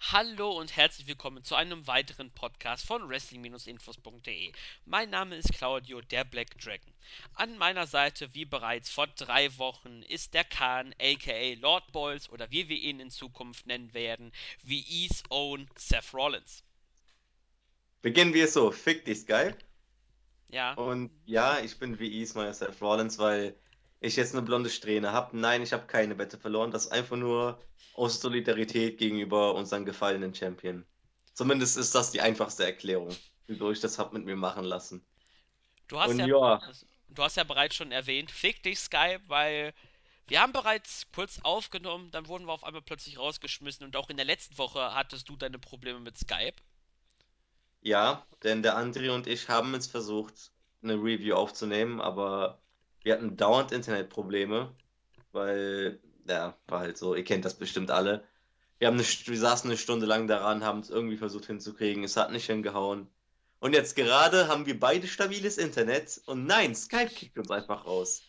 Hallo und herzlich willkommen zu einem weiteren Podcast von Wrestling-Infos.de. Mein Name ist Claudio, der Black Dragon. An meiner Seite, wie bereits vor drei Wochen, ist der Khan, aka Lord Boyles oder wie wir ihn in Zukunft nennen werden, wie E's Own Seth Rollins. Beginnen wir so, fick dich, Skype. Ja, Und ja, ich bin wie Ismail Seth Rollins, weil ich jetzt eine blonde Strähne habe. Nein, ich habe keine Wette verloren. Das ist einfach nur aus Solidarität gegenüber unseren gefallenen Champion. Zumindest ist das die einfachste Erklärung, wieso ich das hab mit mir machen lassen. du hast Und ja, ja, du hast ja bereits schon erwähnt, fick dich Skype, weil wir haben bereits kurz aufgenommen, dann wurden wir auf einmal plötzlich rausgeschmissen und auch in der letzten Woche hattest du deine Probleme mit Skype. ja, denn der André und ich haben jetzt versucht, eine Review aufzunehmen, aber wir hatten dauernd Internetprobleme, weil, ja, war halt so, ihr kennt das bestimmt alle. Wir haben eine, wir saßen eine Stunde lang daran, haben es irgendwie versucht hinzukriegen. Es hat nicht hingehauen. Und jetzt gerade haben wir beide stabiles Internet. Und nein, Skype kickt uns einfach raus.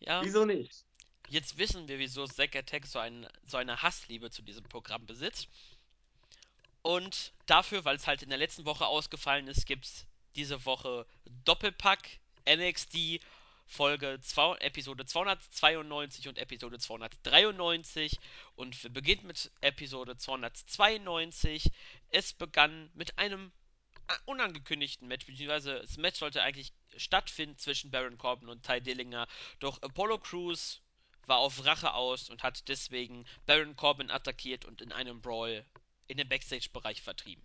Ja, Wieso nicht? Jetzt wissen wir, wieso Zack Attack so, ein, so eine Hassliebe zu diesem Programm besitzt. Und dafür, weil es halt in der letzten Woche ausgefallen ist, gibt es diese Woche Doppelpack NXT Folge 2, Episode 292 und Episode 293. Und wir beginnen mit Episode 292. Es begann mit einem unangekündigten Match, beziehungsweise das Match sollte eigentlich stattfinden zwischen Baron Corbin und Ty Dillinger. Doch Apollo Crews war auf Rache aus und hat deswegen Baron Corbin attackiert und in einem Brawl in den Backstage-Bereich vertrieben.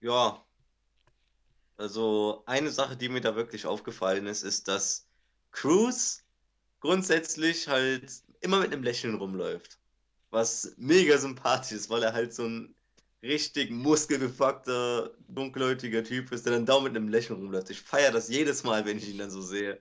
Ja, also eine Sache, die mir da wirklich aufgefallen ist, ist, dass Cruz grundsätzlich halt immer mit einem Lächeln rumläuft. Was mega sympathisch ist, weil er halt so ein richtig muskelbefuckter, dunkelhäutiger Typ ist, der dann dauernd mit einem Lächeln rumläuft. Ich feiere das jedes Mal, wenn ich ihn dann so sehe.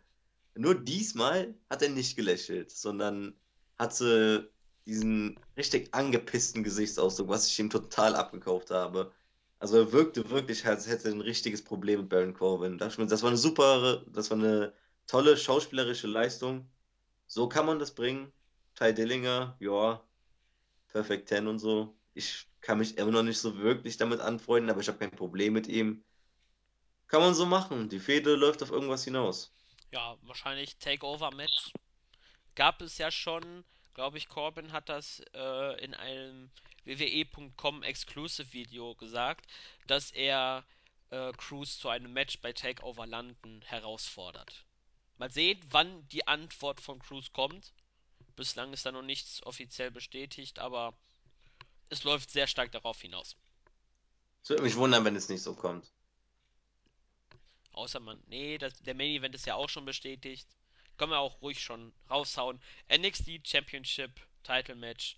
Nur diesmal hat er nicht gelächelt, sondern hatte diesen richtig angepissten Gesichtsausdruck, was ich ihm total abgekauft habe. Also er wirkte wirklich, als hätte er ein richtiges Problem mit Baron Corbin. Das das war eine super, das war eine tolle schauspielerische Leistung. So kann man das bringen. Ty Dillinger, ja, Perfect Ten und so. Ich kann mich immer noch nicht so wirklich damit anfreunden, aber ich habe kein Problem mit ihm. Kann man so machen. Die Fehde läuft auf irgendwas hinaus. Ja, wahrscheinlich Takeover-Match gab es ja schon. Glaube ich, Corbin hat das äh, in einem WWE.com Exclusive-Video gesagt, dass er äh, Cruz zu einem Match bei Takeover London herausfordert. Mal sehen, wann die Antwort von Cruz kommt. Bislang ist da noch nichts offiziell bestätigt, aber es läuft sehr stark darauf hinaus. Es würde mich wundern, wenn es nicht so kommt. Außer man, nee, das, der Main Event ist ja auch schon bestätigt. Können wir auch ruhig schon raushauen. NXT Championship Title Match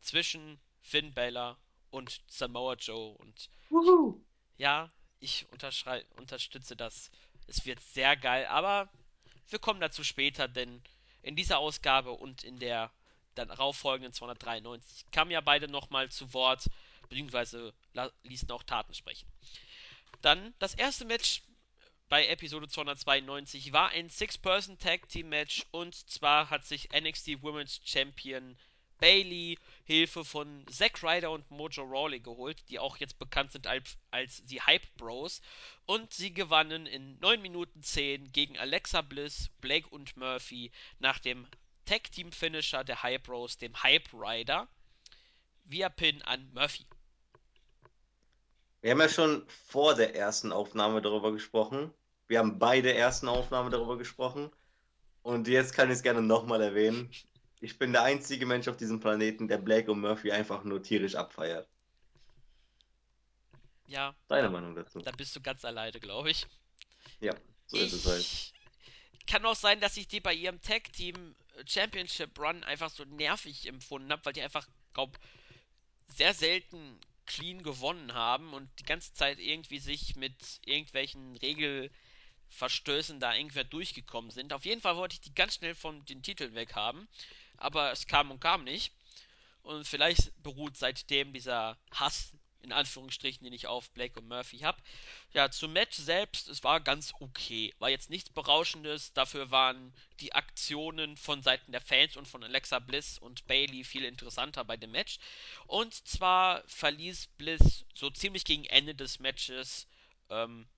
zwischen Finn Balor und Samoa Joe. Und Wuhu. ja, ich unterstütze das. Es wird sehr geil, aber wir kommen dazu später, denn in dieser Ausgabe und in der dann darauffolgenden 293 kamen ja beide nochmal zu Wort, beziehungsweise ließen auch Taten sprechen. Dann das erste Match bei Episode 292 war ein Six-Person Tag Team Match und zwar hat sich NXT Women's Champion Bailey Hilfe von Zack Ryder und Mojo Rawley geholt, die auch jetzt bekannt sind als, als die Hype Bros. Und sie gewannen in 9 Minuten 10 gegen Alexa Bliss, Blake und Murphy nach dem Tag Team Finisher der Hype Bros, dem Hype Rider, via Pin an Murphy. Wir haben ja schon vor der ersten Aufnahme darüber gesprochen. Wir haben bei der ersten Aufnahme darüber gesprochen. Und jetzt kann ich es gerne nochmal erwähnen. Ich bin der einzige Mensch auf diesem Planeten, der Blake und Murphy einfach nur tierisch abfeiert. Ja, Deine da, Meinung dazu? da bist du ganz alleine, glaube ich. Ja, so ist es halt. Ich kann auch sein, dass ich die bei ihrem Tag Team Championship Run einfach so nervig empfunden habe, weil die einfach, glaub, sehr selten clean gewonnen haben und die ganze Zeit irgendwie sich mit irgendwelchen Regelverstößen da irgendwer durchgekommen sind. Auf jeden Fall wollte ich die ganz schnell von den Titeln weg haben, aber es kam und kam nicht. Und vielleicht beruht seitdem dieser Hass in Anführungsstrichen, den ich auf Blake und Murphy habe. Ja, zum Match selbst, es war ganz okay. War jetzt nichts Berauschendes, dafür waren die Aktionen von Seiten der Fans und von Alexa Bliss und Bailey viel interessanter bei dem Match. Und zwar verließ Bliss so ziemlich gegen Ende des Matches ähm,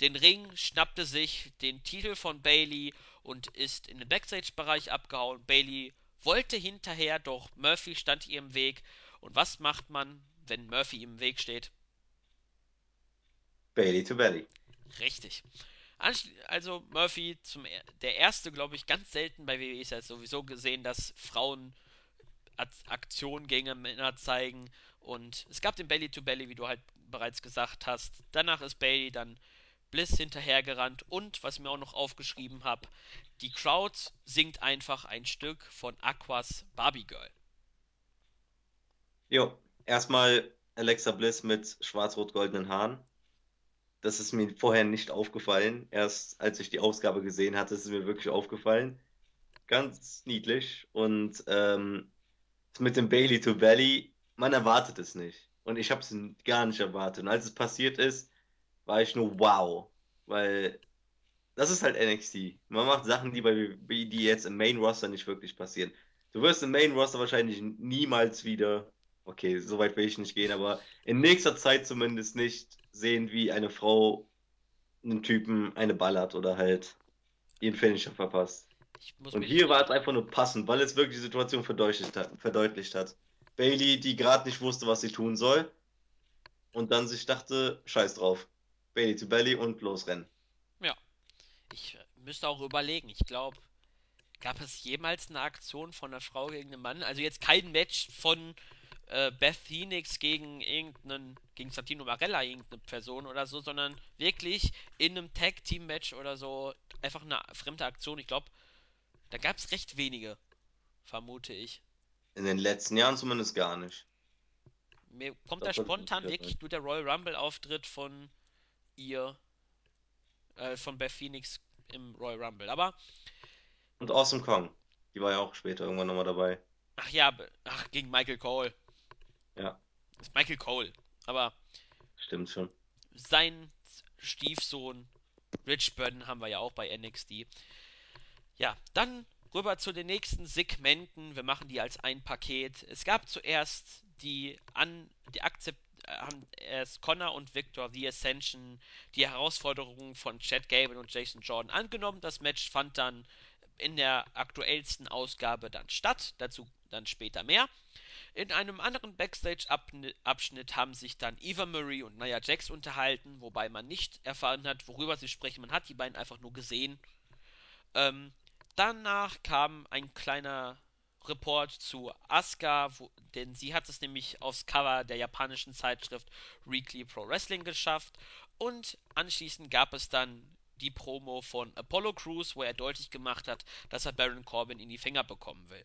den Ring, schnappte sich den Titel von Bailey und ist in den Backstage-Bereich abgehauen. Bailey wollte hinterher, doch Murphy stand ihr im Weg. Und was macht man, wenn Murphy im Weg steht? Bailey to Belly. Richtig. Also Murphy zum der erste, glaube ich, ganz selten bei WWE ist ja sowieso gesehen, dass Frauen Aktionen gegen Männer zeigen und es gab den Belly to Belly, wie du halt bereits gesagt hast. Danach ist Bailey dann Bliss hinterhergerannt und was ich mir auch noch aufgeschrieben habe, die Crowd singt einfach ein Stück von Aquas Barbie Girl. Jo, erstmal Alexa Bliss mit schwarz-rot-goldenen Haaren. Das ist mir vorher nicht aufgefallen. Erst als ich die Ausgabe gesehen hatte, ist es mir wirklich aufgefallen. Ganz niedlich. Und ähm, mit dem Bailey to Belly, man erwartet es nicht. Und ich habe es gar nicht erwartet. Und als es passiert ist, war ich nur wow. Weil das ist halt NXT. Man macht Sachen, die, bei, die jetzt im Main Roster nicht wirklich passieren. Du wirst im Main Roster wahrscheinlich niemals wieder, okay, so weit will ich nicht gehen, aber in nächster Zeit zumindest nicht sehen, wie eine Frau einen Typen eine ballert oder halt ihren Finisher verpasst. Und hier war es einfach nur passend, weil es wirklich die Situation verdeutlicht hat. Verdeutlicht hat. Bailey, die gerade nicht wusste, was sie tun soll, und dann sich dachte, scheiß drauf. Bailey to Belly und losrennen. Ich müsste auch überlegen. Ich glaube, gab es jemals eine Aktion von einer Frau gegen einen Mann? Also jetzt kein Match von äh, Beth Phoenix gegen irgendeinen, gegen Santino Marella, irgendeine Person oder so, sondern wirklich in einem Tag-Team-Match oder so einfach eine fremde Aktion. Ich glaube, da gab es recht wenige, vermute ich. In den letzten Jahren zumindest gar nicht. Mir kommt da spontan wirklich nur der Royal Rumble-Auftritt von ihr, äh, von Beth Phoenix im Royal Rumble. Aber. Und Awesome Kong. Die war ja auch später irgendwann nochmal dabei. Ach ja, ach, gegen Michael Cole. Ja. Das ist Michael Cole. Aber. Stimmt schon. Sein Stiefsohn Rich Burden haben wir ja auch bei NXT. Ja, dann rüber zu den nächsten Segmenten. Wir machen die als ein Paket. Es gab zuerst die an die Akzept haben erst Connor und Victor The Ascension die Herausforderungen von Chad Gable und Jason Jordan angenommen. Das Match fand dann in der aktuellsten Ausgabe dann statt. Dazu dann später mehr. In einem anderen Backstage-Abschnitt haben sich dann Eva Marie und Nia Jax unterhalten, wobei man nicht erfahren hat, worüber sie sprechen. Man hat die beiden einfach nur gesehen. Ähm, danach kam ein kleiner Report zu Asuka, wo, denn sie hat es nämlich aufs Cover der japanischen Zeitschrift Weekly Pro Wrestling geschafft. Und anschließend gab es dann die Promo von Apollo Crews, wo er deutlich gemacht hat, dass er Baron Corbin in die Finger bekommen will.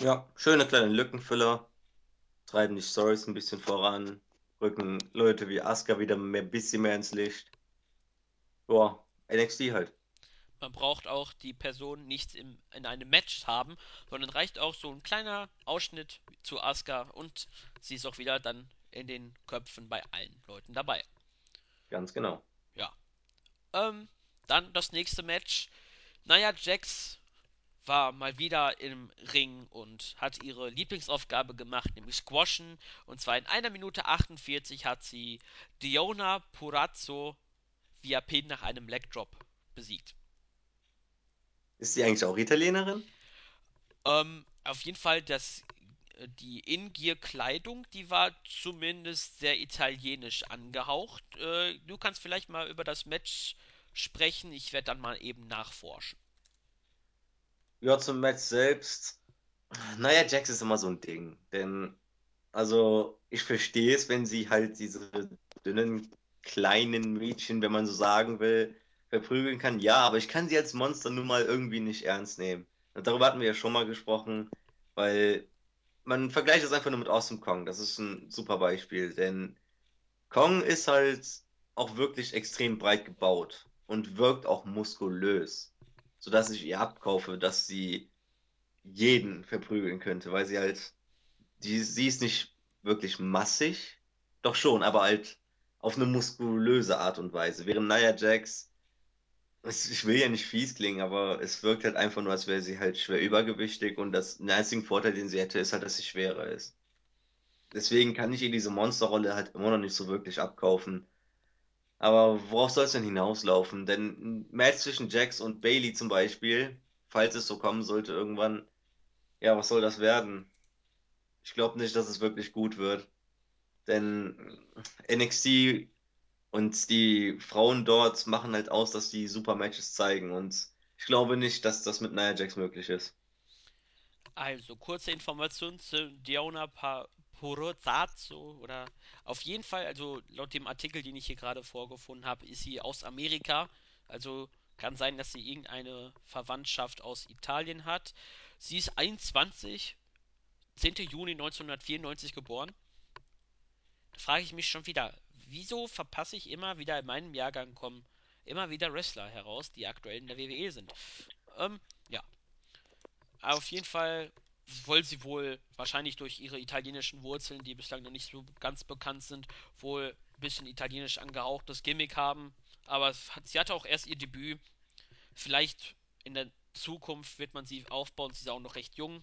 Ja, schöne kleine Lückenfüller, treiben die Stories ein bisschen voran, rücken Leute wie Asuka wieder ein bisschen mehr ins Licht. Boah, NXT halt. Man braucht auch die Person nicht im, in einem Match haben, sondern reicht auch so ein kleiner Ausschnitt zu Asuka und sie ist auch wieder dann in den Köpfen bei allen Leuten dabei. Ganz genau. Ja. Ähm, dann das nächste Match. Naja, Jax war mal wieder im Ring und hat ihre Lieblingsaufgabe gemacht, nämlich Squashen. Und zwar in einer Minute 48 hat sie Diona Purazzo via Pin nach einem Leg Drop besiegt. Ist sie eigentlich auch Italienerin? Ähm, auf jeden Fall, das, äh, die In-Gear-Kleidung, die war zumindest sehr italienisch angehaucht. Äh, du kannst vielleicht mal über das Match sprechen. Ich werde dann mal eben nachforschen. Ja, zum Match selbst. Naja, Jax ist immer so ein Ding. Denn, also, ich verstehe es, wenn sie halt diese dünnen, kleinen Mädchen, wenn man so sagen will, verprügeln kann. Ja, aber ich kann sie als Monster nun mal irgendwie nicht ernst nehmen. Und darüber hatten wir ja schon mal gesprochen, weil man vergleicht es einfach nur mit Awesome Kong. Das ist ein super Beispiel, denn Kong ist halt auch wirklich extrem breit gebaut und wirkt auch muskulös, sodass ich ihr abkaufe, dass sie jeden verprügeln könnte, weil sie halt, die, sie ist nicht wirklich massig. Doch schon, aber halt auf eine muskulöse Art und Weise. Während Nia Jax, ich will ja nicht fies klingen, aber es wirkt halt einfach nur, als wäre sie halt schwer übergewichtig und das, einzige Vorteil, den sie hätte, ist halt, dass sie schwerer ist. Deswegen kann ich ihr diese Monsterrolle halt immer noch nicht so wirklich abkaufen. Aber worauf soll es denn hinauslaufen? Denn ein Match zwischen Jax und Bailey zum Beispiel, falls es so kommen sollte irgendwann, ja, was soll das werden? Ich glaube nicht, dass es wirklich gut wird. Denn NXT und die Frauen dort machen halt aus, dass die super Matches zeigen. Und ich glaube nicht, dass das mit Nia Jax möglich ist. Also, kurze Information zu Diona pa oder auf jeden Fall, also laut dem Artikel, den ich hier gerade vorgefunden habe, ist sie aus Amerika. Also kann sein, dass sie irgendeine Verwandtschaft aus Italien hat. Sie ist 21, 10. Juni 1994 geboren. Da frage ich mich schon wieder, wieso verpasse ich immer wieder in meinem Jahrgang kommen immer wieder Wrestler heraus, die aktuell in der WWE sind. Ähm, ja, Auf jeden Fall wollen sie wohl wahrscheinlich durch ihre italienischen Wurzeln, die bislang noch nicht so ganz bekannt sind, wohl ein bisschen italienisch angehauchtes Gimmick haben. Aber hat, sie hatte auch erst ihr Debüt. Vielleicht in der Zukunft wird man sie aufbauen. Sie ist auch noch recht jung.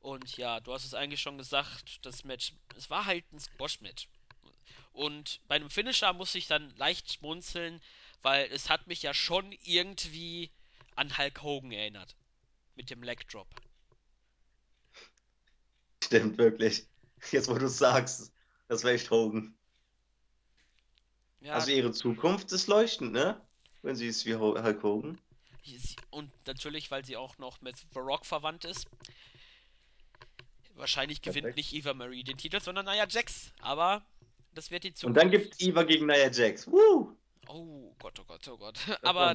Und ja, du hast es eigentlich schon gesagt, das Match, es war halt ein Squash-Match. Und bei einem Finisher muss ich dann leicht schmunzeln, weil es hat mich ja schon irgendwie an Hulk Hogan erinnert. Mit dem Leg Drop. Stimmt wirklich. Jetzt, wo du es sagst, das wäre echt Hogan. Ja, Also ihre Zukunft ist leuchtend, ne? Wenn sie ist wie Hulk Hogan. Und natürlich, weil sie auch noch mit The Rock verwandt ist. Wahrscheinlich gewinnt Perfekt. nicht Eva Marie den Titel, sondern Nia Jax. Aber das wird die Und dann gibt's Zukunft. Eva gegen Nia Jax. Woo! Oh Gott, oh Gott, oh Gott. Das Aber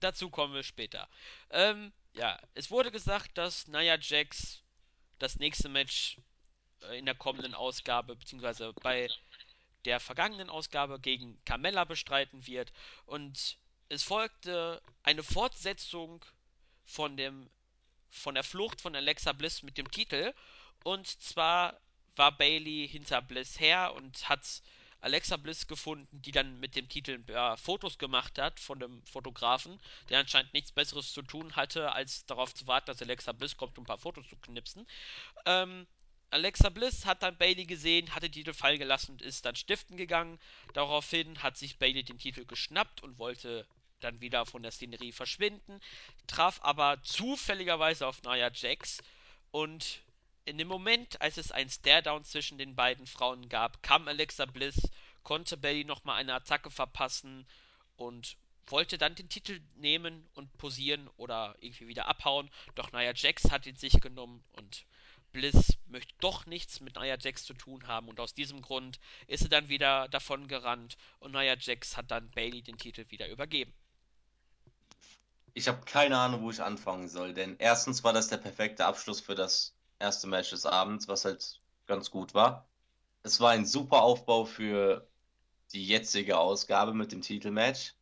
dazu kommen wir später. Ähm, ja, es wurde gesagt, dass Nia Jax das nächste Match äh, in der kommenden Ausgabe, beziehungsweise bei der vergangenen Ausgabe gegen Carmella bestreiten wird. Und es folgte eine Fortsetzung von dem von der Flucht von Alexa Bliss mit dem Titel. Und zwar war Bailey hinter Bliss her und hat Alexa Bliss gefunden, die dann mit dem Titel ja, Fotos gemacht hat von dem Fotografen, der anscheinend nichts Besseres zu tun hatte, als darauf zu warten, dass Alexa Bliss kommt, um ein paar Fotos zu knipsen. Ähm, Alexa Bliss hat dann Bailey gesehen, hat den Titel fallen gelassen und ist dann stiften gegangen. Daraufhin hat sich Bailey den Titel geschnappt und wollte dann wieder von der Szenerie verschwinden, traf aber zufälligerweise auf Nia Jax und in dem Moment, als es ein Stare-Down zwischen den beiden Frauen gab, kam Alexa Bliss, konnte Bailey nochmal eine Attacke verpassen und wollte dann den Titel nehmen und posieren oder irgendwie wieder abhauen. Doch Nia Jax hat ihn sich genommen und Bliss möchte doch nichts mit Nia Jax zu tun haben und aus diesem Grund ist sie dann wieder davon gerannt und Nia Jax hat dann Bailey den Titel wieder übergeben. Ich habe keine Ahnung, wo ich anfangen soll, denn erstens war das der perfekte Abschluss für das erste Match des Abends, was halt ganz gut war. Es war ein super Aufbau für die jetzige Ausgabe mit dem Titelmatch.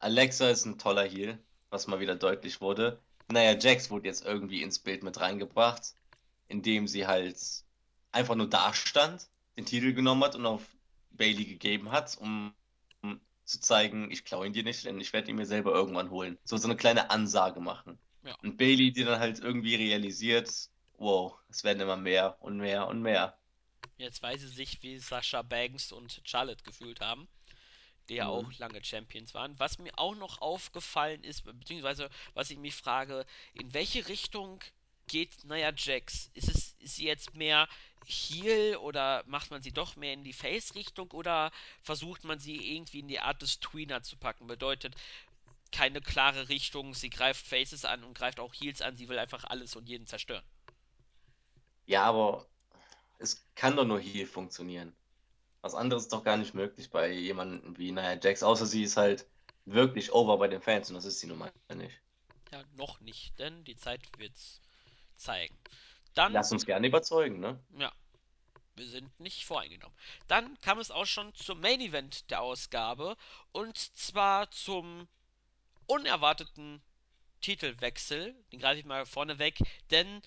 Alexa ist ein toller Heel, was mal wieder deutlich wurde. Naja, Jax wurde jetzt irgendwie ins Bild mit reingebracht, indem sie halt einfach nur da stand, den Titel genommen hat und auf Bailey gegeben hat, um, um zu zeigen, ich klaue ihn dir nicht, denn ich werde ihn mir selber irgendwann holen. So, so eine kleine Ansage machen. Ja, Und Bailey, die dann halt irgendwie realisiert, wow, es werden immer mehr und mehr und mehr. jetzt weiß sie sich, wie Sascha Banks und Charlotte gefühlt haben, die ja auch Mhm. lange Champions waren. Was mir auch noch aufgefallen ist, beziehungsweise was ich mich frage, in welche Richtung geht Nia Jax? Ist es ist sie jetzt mehr Heel oder macht man sie doch mehr in die Face-Richtung oder versucht man sie irgendwie in die Art des Tweener zu packen? Bedeutet keine klare Richtung, sie greift Faces an und greift auch Heels an, sie will einfach alles und jeden zerstören. Ja, aber es kann doch nur Heel funktionieren. Was anderes ist doch gar nicht möglich bei jemandem wie Nia Jax, außer sie ist halt wirklich over bei den Fans und das ist sie nun mal nicht. Ja, noch nicht, denn die Zeit wird's zeigen. Dann, Lass uns gerne überzeugen, ne? ja, wir sind nicht voreingenommen. Dann kam es auch schon zum Main Event der Ausgabe und zwar zum unerwarteten Titelwechsel. Den greife ich mal vorne weg, denn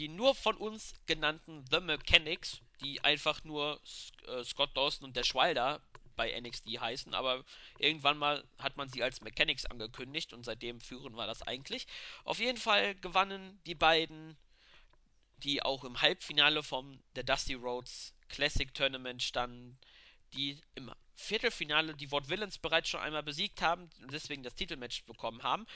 die nur von uns genannten The Mechanics, die einfach nur äh, Scott Dawson und der Schwalder bei NXT heißen, aber irgendwann mal hat man sie als Mechanics angekündigt und seitdem führen wir das eigentlich. Auf jeden Fall gewannen die beiden, die auch im Halbfinale vom der Dusty Rhodes Classic Tournament standen, die im Viertelfinale die Ward Villains bereits schon einmal besiegt haben und deswegen das Titelmatch bekommen haben,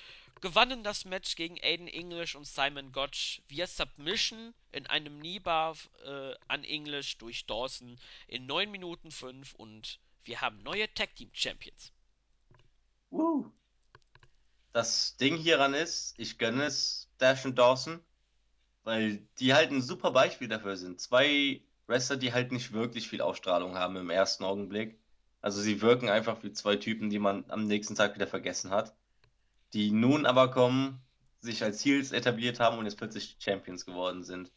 gewannen das Match gegen Aiden English und Simon Gotch via Submission in einem Kneebar äh, an English durch Dawson in 9 Minuten 5 und wir haben neue Tag Team Champions. Uh. Das Ding hieran ist, ich gönne es Dash und Dawson, weil die halt ein super Beispiel dafür sind. Zwei Wrestler, die halt nicht wirklich viel Ausstrahlung haben im ersten Augenblick. Also sie wirken einfach wie zwei Typen, die man am nächsten Tag wieder vergessen hat. Die nun aber kommen, sich als Heels etabliert haben und jetzt plötzlich Champions geworden sind.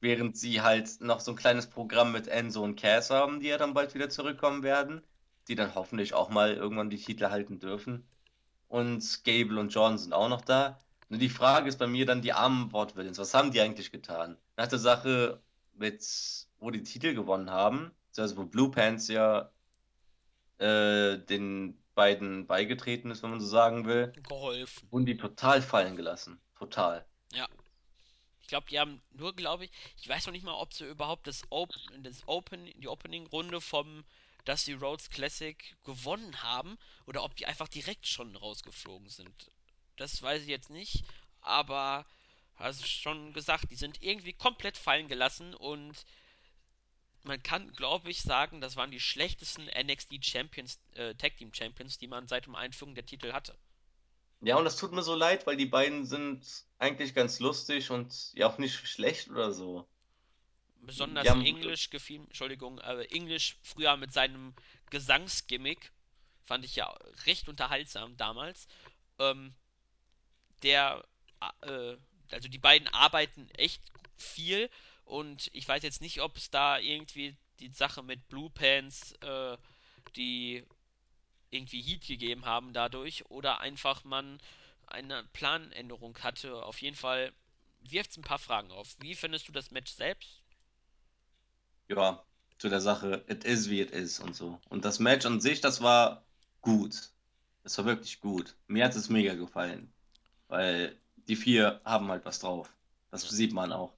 Während sie halt noch so ein kleines Programm mit Enzo und Cass haben, die ja dann bald wieder zurückkommen werden, die dann hoffentlich auch mal irgendwann die Titel halten dürfen. Und Gable und Jordan sind auch noch da. Nur die Frage ist bei mir dann die armen Wortwillens. Was haben die eigentlich getan? Nach der Sache mit, wo die Titel gewonnen haben, also wo Blue Pants ja äh, den beiden beigetreten ist, wenn man so sagen will, Geholfen. wurden die total fallen gelassen. Total. Ja. Ich glaube, die haben nur, glaube ich, ich weiß noch nicht mal, ob sie überhaupt das, Open, das Open, die Opening-Runde vom Dusty Rhodes Classic gewonnen haben oder ob die einfach direkt schon rausgeflogen sind. Das weiß ich jetzt nicht, aber hast schon gesagt, die sind irgendwie komplett fallen gelassen und man kann, glaube ich, sagen, das waren die schlechtesten NXT Champions, äh, Tag Team Champions, die man seit dem Einführung der Titel hatte. Ja, und das tut mir so leid, weil die beiden sind eigentlich ganz lustig und ja auch nicht schlecht oder so. Besonders haben, English gefiel, Entschuldigung, äh, English früher mit seinem Gesangsgimmick fand ich ja recht unterhaltsam damals. Ähm, der, äh, also die beiden arbeiten echt viel und ich weiß jetzt nicht, ob es da irgendwie die Sache mit Blue Pants, äh, die irgendwie Heat gegeben haben dadurch oder einfach man eine Planänderung hatte. Auf jeden Fall wirft es ein paar Fragen auf. Wie findest du das Match selbst? ja, zu der Sache, it is wie it is und so. Und das Match an sich, das war gut. Das war wirklich gut. Mir hat es mega gefallen, weil die vier haben halt was drauf. Das sieht man auch.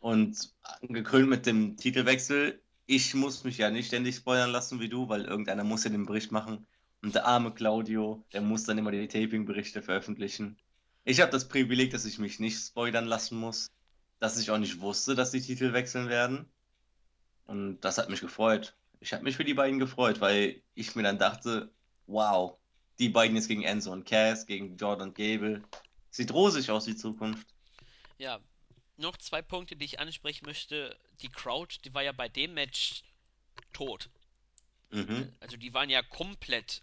Und gekrönt mit dem Titelwechsel, ich muss mich ja nicht ständig spoilern lassen wie du, weil irgendeiner muss ja den Bericht machen. Und der arme Claudio, der muss dann immer die Taping-Berichte veröffentlichen. Ich habe das Privileg, dass ich mich nicht spoilern lassen muss, dass ich auch nicht wusste, dass die Titel wechseln werden. Und das hat mich gefreut. Ich habe mich für die beiden gefreut, weil ich mir dann dachte, wow, die beiden jetzt gegen Enzo und Cass, gegen Jordan Gable. Sieht rosig aus, die Zukunft. ja, noch zwei Punkte, die ich ansprechen möchte. Die Crowd, die war ja bei dem Match tot. Mhm. Also die waren ja komplett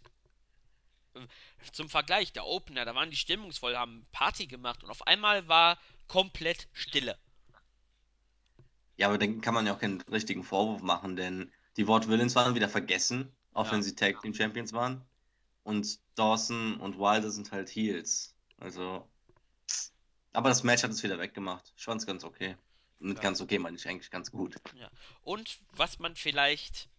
zum Vergleich, der Opener, da waren die stimmungsvoll, haben Party gemacht und auf einmal war komplett Stille. Ja, aber dann kann man ja auch keinen richtigen Vorwurf machen, denn die Ward Villains waren wieder vergessen, auch Ja, wenn sie Tag Team Champions waren. Und Dawson und Wilder sind halt Heels. Also, aber das Match hat es wieder weggemacht. Ich ganz okay. Mit ja, ganz okay meine ich eigentlich ganz gut. ja. Und was man vielleicht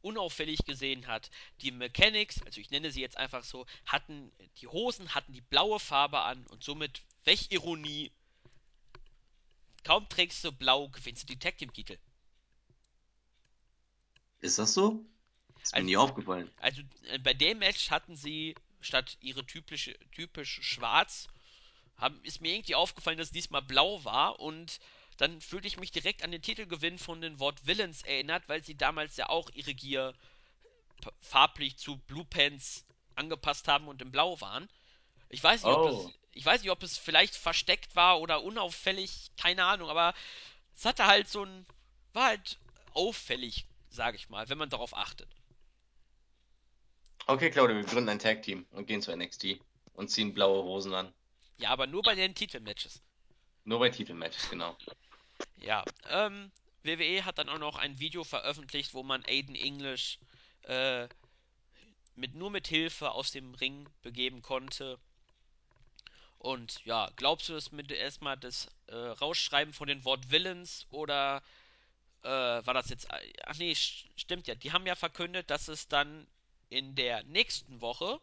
unauffällig gesehen hat, die Mechanics, also ich nenne sie jetzt einfach so, hatten die Hosen, hatten die blaue Farbe an und somit, welch Ironie, kaum trägst du blau, gewinnst du die Tag Team Titel. Ist das so? Ist mir Also nie aufgefallen. Also äh, bei dem Match hatten sie statt ihre typische typisch schwarz, haben, ist mir irgendwie aufgefallen, dass es diesmal blau war und dann fühlte ich mich direkt an den Titelgewinn von den Wort Villains erinnert, weil sie damals ja auch ihre Gear farblich zu Blue Pants angepasst haben und in blau waren. Ich weiß nicht, ob es Oh, ich weiß nicht, ob es vielleicht versteckt war oder unauffällig, keine Ahnung, aber es hatte halt so ein war halt auffällig, sage ich mal, wenn man darauf achtet. okay, Claudia, wir gründen ein Tag Team und gehen zu NXT und ziehen blaue Hosen an. Ja, aber nur bei den Titelmatches. Nur bei Titelmatches, genau. Ja, ähm, WWE hat dann auch noch ein Video veröffentlicht, wo man Aiden English äh, mit, nur mit Hilfe aus dem Ring begeben konnte. Und ja, glaubst du, dass mit erstmal das äh, Rausschreiben von den Wort Villains oder äh, war das jetzt. Ach nee, stimmt ja. Die haben ja verkündet, dass es dann in der nächsten Woche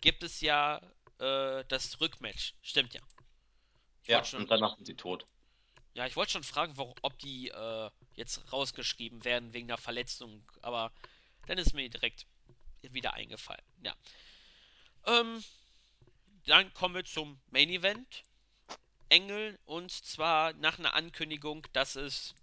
gibt es ja äh, das Rückmatch. Stimmt ja. Ich Ja, schon. und danach sind sie tot. Ja, ich wollte schon fragen, wo, ob die äh, jetzt rausgeschrieben werden wegen einer Verletzung, aber dann ist mir direkt wieder eingefallen. Ja. Ähm, dann kommen wir zum Main Event. Engel und zwar nach einer Ankündigung, dass es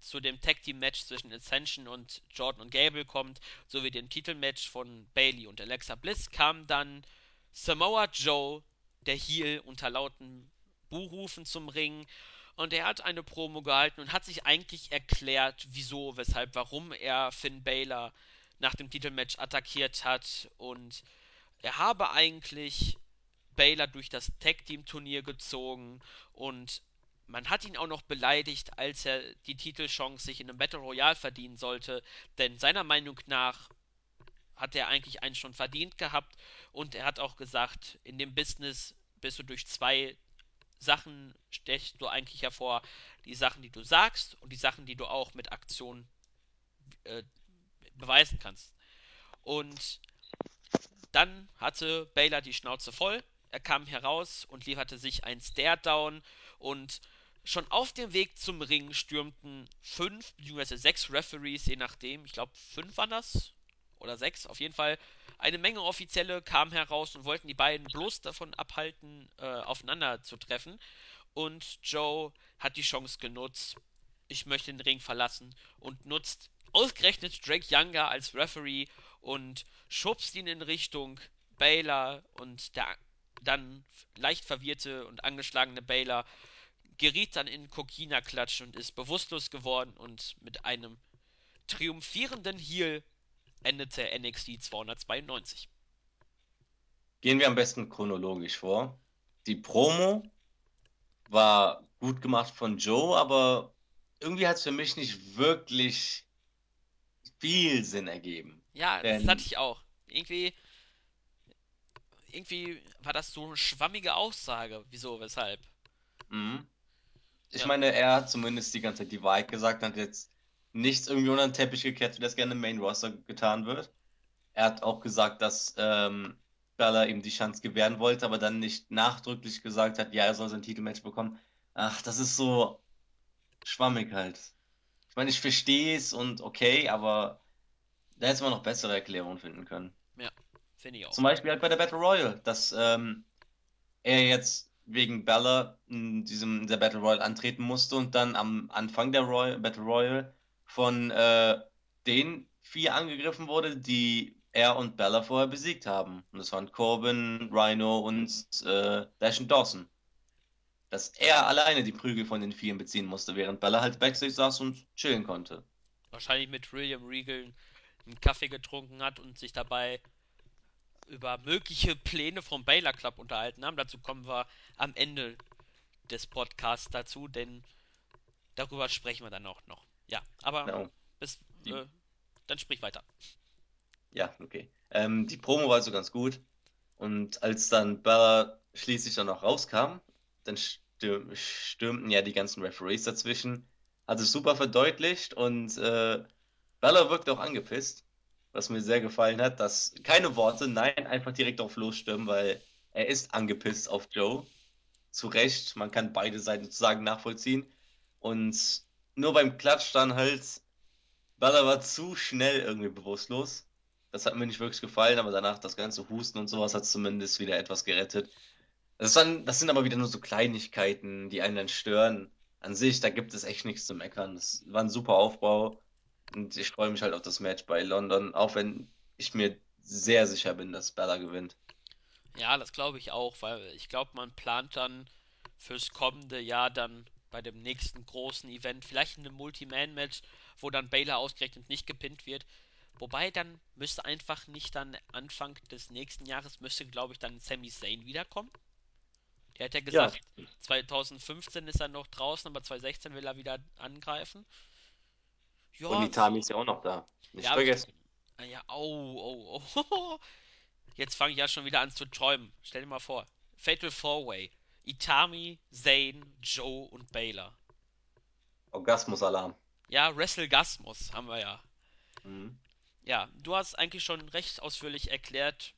zu dem Tag Team Match zwischen Ascension und Jordan und Gable kommt, sowie dem Titelmatch von Bailey und Alexa Bliss, kam dann Samoa Joe, der Heel, unter lauten Buhrufen zum Ring. Und er hat eine Promo gehalten und hat sich eigentlich erklärt, wieso, weshalb, warum er Finn Balor nach dem Titelmatch attackiert hat. Und er habe eigentlich Baylor durch das Tag Team Turnier gezogen und man hat ihn auch noch beleidigt, als er die Titelchance sich in einem Battle Royale verdienen sollte, denn seiner Meinung nach hat er eigentlich einen schon verdient gehabt und er hat auch gesagt, in dem Business bist du durch zwei Sachen stechst du eigentlich hervor, die Sachen, die du sagst und die Sachen, die du auch mit Aktion äh, beweisen kannst. Und Dann hatte Baylor die Schnauze voll. Er kam heraus und lieferte sich ein Stare-Down. Und schon auf dem Weg zum Ring stürmten fünf bzw. sechs Referees, je nachdem. Ich glaube, fünf waren das. Oder sechs, auf jeden Fall. Eine Menge Offizielle kamen heraus und wollten die beiden bloß davon abhalten, äh, aufeinander zu treffen. Und Joe hat die Chance genutzt. Ich möchte den Ring verlassen und nutzt ausgerechnet Drake Younger als Referee und schubst ihn in Richtung Baylor und der dann leicht verwirrte und angeschlagene Baylor geriet dann in Kokina-Klatsch und ist bewusstlos geworden und mit einem triumphierenden Heel endete NXT 292. Gehen wir am besten chronologisch vor. Die Promo war gut gemacht von Joe, aber irgendwie hat es für mich nicht wirklich viel Sinn ergeben. Ja, das hatte ich auch. Irgendwie, irgendwie war das so eine schwammige Aussage. Wieso, weshalb? mh, ich Ja, meine, er hat zumindest die ganze Zeit die Wahrheit gesagt, hat jetzt nichts irgendwie unter den Teppich gekehrt, wie das gerne im Main Roster getan wird. Er hat auch gesagt, dass ähm, Bella ihm die Chance gewähren wollte, aber dann nicht nachdrücklich gesagt hat, ja, er soll sein Titelmatch bekommen. Ach, das ist so schwammig halt. Ich meine, ich verstehe es und okay, aber da hätte man noch bessere Erklärungen finden können. ja, finde ich auch. Zum Beispiel halt bei der Battle Royale, dass ähm, er jetzt wegen Bella in diesem der Battle Royale antreten musste und dann am Anfang der Royal, Battle Royale von äh, den vier angegriffen wurde, die er und Bella vorher besiegt haben. Und das waren Corbin, Rhino und äh, Dash und Dawson. Dass er alleine die Prügel von den Vieren beziehen musste, während Bella halt Backstage saß und chillen konnte. Wahrscheinlich mit William Regal einen Kaffee getrunken hat und sich dabei über mögliche Pläne vom Baylor Club unterhalten haben. Dazu kommen wir am Ende des Podcasts dazu, denn darüber sprechen wir dann auch noch. Ja, aber Genau. bis, Die, äh, dann sprich weiter. ja, okay. Ähm, die Promo war also ganz gut. Und als dann Bella schließlich dann noch rauskam, dann stür stürmten ja die ganzen Referees dazwischen. Hat es super verdeutlicht und äh, Bella wirkt auch angepisst, was mir sehr gefallen hat, dass keine Worte, nein, einfach direkt auf losstürmen, weil er ist angepisst auf Joe. Zu Recht, man kann beide Seiten sozusagen nachvollziehen. Und nur beim Klatsch dann halt war zu schnell irgendwie bewusstlos. Das hat mir nicht wirklich gefallen, aber danach das ganze Husten und sowas hat zumindest wieder etwas gerettet. Das, waren, das sind aber wieder nur so Kleinigkeiten, die einen dann stören. An sich, da gibt es echt nichts zu meckern. Das war ein super Aufbau und ich freue mich halt auf das Match bei London, auch wenn ich mir sehr sicher bin, dass Bella gewinnt. Ja, das glaube ich auch, weil ich glaube, man plant dann fürs kommende Jahr dann bei dem nächsten großen Event vielleicht in einem Multi-Man-Match, wo dann Baylor ausgerechnet nicht gepinnt wird. Wobei dann müsste einfach nicht dann Anfang des nächsten Jahres müsste, glaube ich, dann Sami Zayn wiederkommen. Der hat ja Ja, gesagt, 2015 ist er noch draußen, aber 2016 will er wieder angreifen. und Ja, Itami ist ja auch noch da. Nicht ja, aber ich. vergessen. Ja, au, au, au. Jetzt fange ich ja schon wieder an zu träumen. Stell dir mal vor. Fatal Four Way. Itami, Zayn, Joe und Baylor. Orgasmusalarm. Ja, WrestleGasmus haben wir ja. Mhm. Ja, du hast eigentlich schon recht ausführlich erklärt.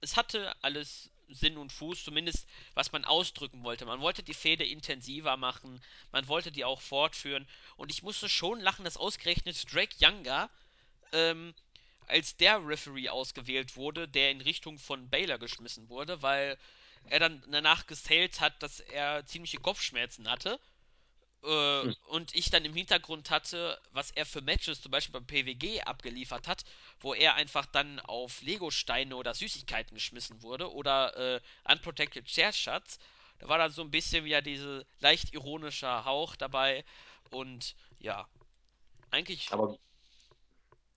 Es hatte alles Sinn und Fuß, zumindest was man ausdrücken wollte. Man wollte die Fehde intensiver machen, man wollte die auch fortführen. Und ich musste schon lachen, dass ausgerechnet Drake Younger ähm, als der Referee ausgewählt wurde, der in Richtung von Baylor geschmissen wurde, weil er dann danach gezählt hat, dass er ziemliche Kopfschmerzen hatte. Äh, Hm. und ich dann im Hintergrund hatte, was er für Matches zum Beispiel beim PWG abgeliefert hat, wo er einfach dann auf Lego-Steine oder Süßigkeiten geschmissen wurde oder äh, Unprotected Chair Shots. Da war dann so ein bisschen wieder diese leicht ironischer Hauch dabei und ja, eigentlich Aber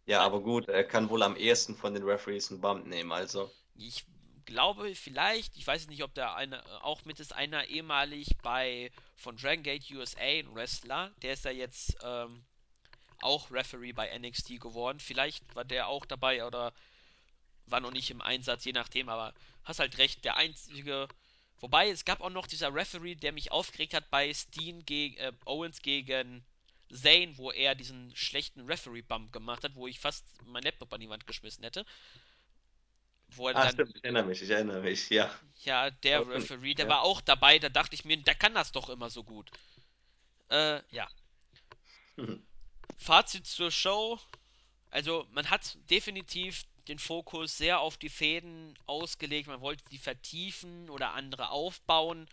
ja, aber gut, er kann wohl am ehesten von den Referees einen Bump nehmen, also. Ich glaube vielleicht, ich weiß nicht, ob der eine auch mit ist, einer ehemalig bei von Dragon Gate USA, ein Wrestler, der ist ja jetzt ähm, auch Referee bei NXT geworden. Vielleicht war der auch dabei oder war noch nicht im Einsatz, je nachdem, aber hast halt recht, der einzige. Wobei, es gab auch noch dieser Referee, der mich aufgeregt hat bei Steen gegen äh, Owens gegen Zane, wo er diesen schlechten Referee-Bump gemacht hat, wo ich fast mein Laptop an die Wand geschmissen hätte. Wo er Ah, dann stimmt, ich erinnere mich, ich erinnere mich, ja. Ja, der schon, Referee, der ja. war auch dabei, da dachte ich mir, der kann das doch immer so gut. Äh, ja. Mhm. Fazit zur Show. Also, man hat definitiv den Fokus sehr auf die Fäden ausgelegt. Man wollte die vertiefen oder andere aufbauen.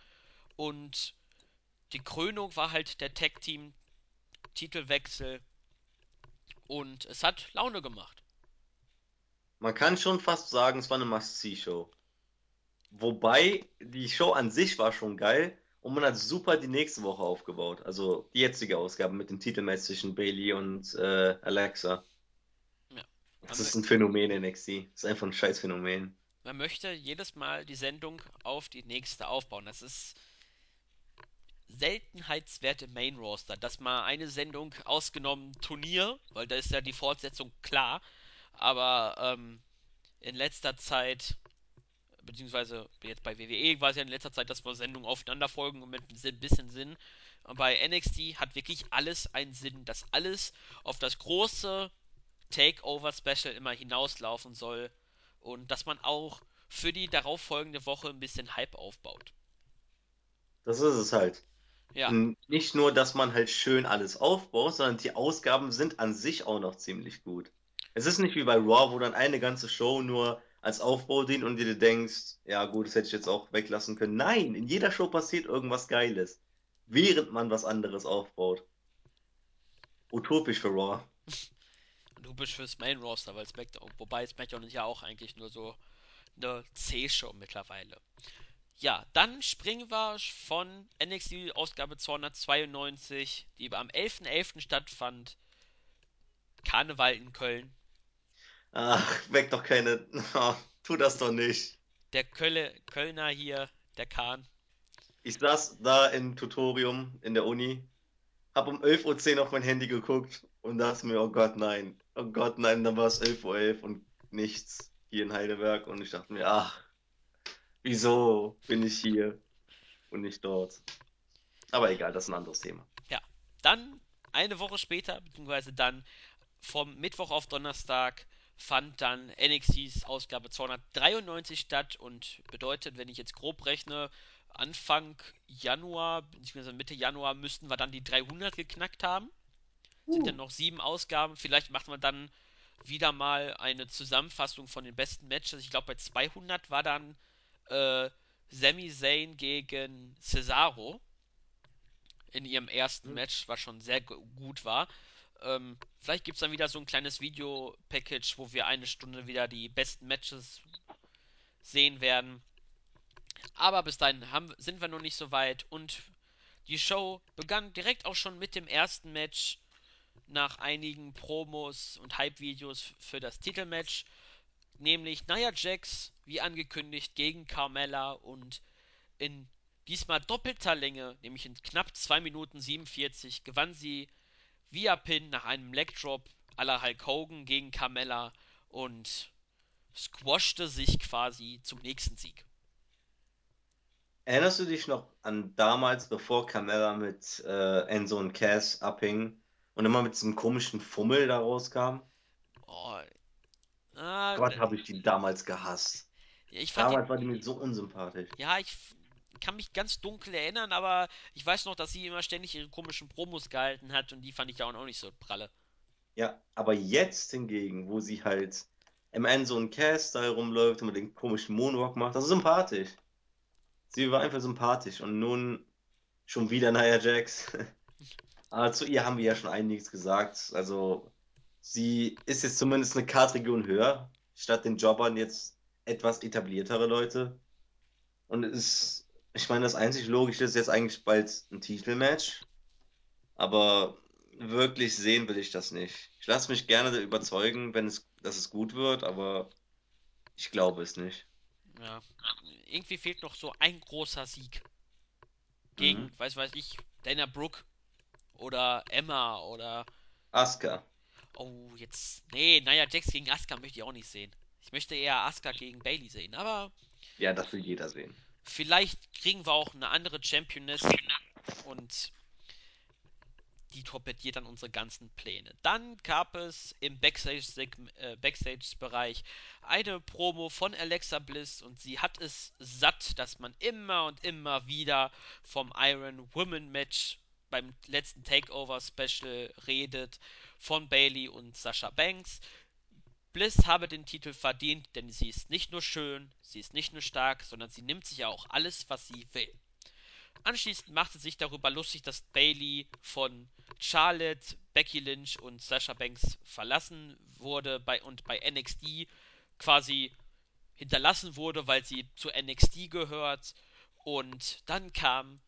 Und die Krönung war halt der Tag-Team-Titelwechsel. Und es hat Laune gemacht. Man kann schon fast sagen, es war eine Must-See-Show. Wobei, die Show an sich war schon geil und man hat super die nächste Woche aufgebaut. Also die jetzige Ausgabe mit dem Titelmatch zwischen Bailey und äh, Alexa. Ja. Das ist ein Phänomen in NXT. Das ist einfach ein scheiß Phänomen. man möchte jedes Mal die Sendung auf die nächste aufbauen. Das ist Seltenheitswert im Main Roster, dass mal eine Sendung ausgenommen Turnier, weil da ist ja die Fortsetzung klar, aber ähm, in letzter Zeit, beziehungsweise jetzt bei WWE war es ja in letzter Zeit, dass wir Sendungen aufeinander folgen und mit ein bisschen Sinn. Und bei NXT hat wirklich alles einen Sinn, dass alles auf das große Takeover-Special immer hinauslaufen soll und dass man auch für die darauffolgende Woche ein bisschen Hype aufbaut. Das ist es halt. Ja, nicht nur, dass man halt schön alles aufbaut, sondern die Ausgaben sind an sich auch noch ziemlich gut. Es ist nicht wie bei Raw, wo dann eine ganze Show nur als Aufbau dient und dir denkst, ja gut, das hätte ich jetzt auch weglassen können. Nein, in jeder Show passiert irgendwas Geiles, während man was anderes aufbaut. Utopisch für Raw. bist fürs Main Roster, weil SmackDown, wobei SmackDown ist ja auch eigentlich nur so eine C-Show mittlerweile. Ja, dann springen wir von NXT Ausgabe 292, die am 11.11. stattfand, Karneval in Köln. Ach, weg doch keine. Oh, tu das doch nicht. Der Kölle, Kölner hier, der Kahn, Ich saß da im Tutorium in der Uni, hab um 11.10 Uhr auf mein Handy geguckt und dachte mir, oh Gott, nein. Oh Gott, nein, dann war es 11.11 Uhr und nichts hier in Heidelberg. Und ich dachte mir, ach, wieso bin ich hier und nicht dort? Aber egal, das ist ein anderes Thema. ja. Dann eine Woche später, beziehungsweise dann vom Mittwoch auf Donnerstag fand dann NXTs Ausgabe 293 statt und bedeutet, wenn ich jetzt grob rechne, Anfang Januar, beziehungsweise Mitte Januar müssten wir dann die 300 geknackt haben. Sind ja noch sieben Ausgaben. Vielleicht macht man dann wieder mal eine Zusammenfassung von den besten Matches. Ich glaube, bei 200 war dann äh, Sami Zayn gegen Cesaro in ihrem ersten Match, was schon sehr gut war. Ähm, vielleicht gibt es dann wieder so ein kleines Video-Package, wo wir eine Stunde wieder die besten Matches sehen werden. Aber bis dahin haben, sind wir noch nicht so weit und die Show begann direkt auch schon mit dem ersten Match nach einigen Promos und Hype-Videos für das Titelmatch, nämlich Nia Jax, wie angekündigt, gegen Carmella und in diesmal doppelter Länge, nämlich in knapp 2 Minuten 47, gewann sie via Pin nach einem Leg Drop à la Hulk Hogan gegen Carmella und squashte sich quasi zum nächsten Sieg. Erinnerst du dich noch an damals, bevor Carmella mit äh, Enzo und Cass abhing und immer mit diesem komischen Fummel da rauskam? Oh, ah, Gott, habe ich die damals gehasst. ich fand die, Damals war die mir so unsympathisch. ja, ich kann mich ganz dunkel erinnern, aber ich weiß noch, dass sie immer ständig ihre komischen Promos gehalten hat und die fand ich auch nicht so pralle. Ja, aber jetzt hingegen, wo sie halt im Enzo und Cass-Style rumläuft und mit dem komischen Moonwalk macht, das ist sympathisch. Sie war einfach sympathisch und nun schon wieder Nia Jax. Aber zu ihr haben wir ja schon einiges gesagt. Also, sie ist jetzt zumindest eine Kartregion höher, statt den Jobbern jetzt etwas etabliertere Leute. Und es ist, ich meine, das einzig Logische ist jetzt eigentlich bald ein Titelmatch. Aber wirklich sehen will ich das nicht. Ich lasse mich gerne überzeugen, wenn es, dass es gut wird, aber ich glaube es nicht. Ja, irgendwie fehlt noch so ein großer Sieg Mhm. gegen, weiß weiß ich, Dana Brooke oder Emma oder Asuka. oh, jetzt nee, naja, Jax gegen Asuka möchte ich auch nicht sehen. Ich möchte eher Asuka gegen Bailey sehen, aber Ja, das will jeder sehen. Vielleicht kriegen wir auch eine andere Championess und die torpediert dann unsere ganzen Pläne. Dann gab es im Backstage-Bereich äh, Backstage eine Promo von Alexa Bliss und sie hat es satt, dass man immer und immer wieder vom Iron Woman Match beim letzten Takeover Special redet, von Bailey und Sasha Banks. Bliss habe den Titel verdient, denn sie ist nicht nur schön, sie ist nicht nur stark, sondern sie nimmt sich auch alles, was sie will. Anschließend machte sich darüber lustig, dass Bailey von Charlotte, Becky Lynch und Sasha Banks verlassen wurde bei, und bei NXT quasi hinterlassen wurde, weil sie zu NXT gehört. Und dann kam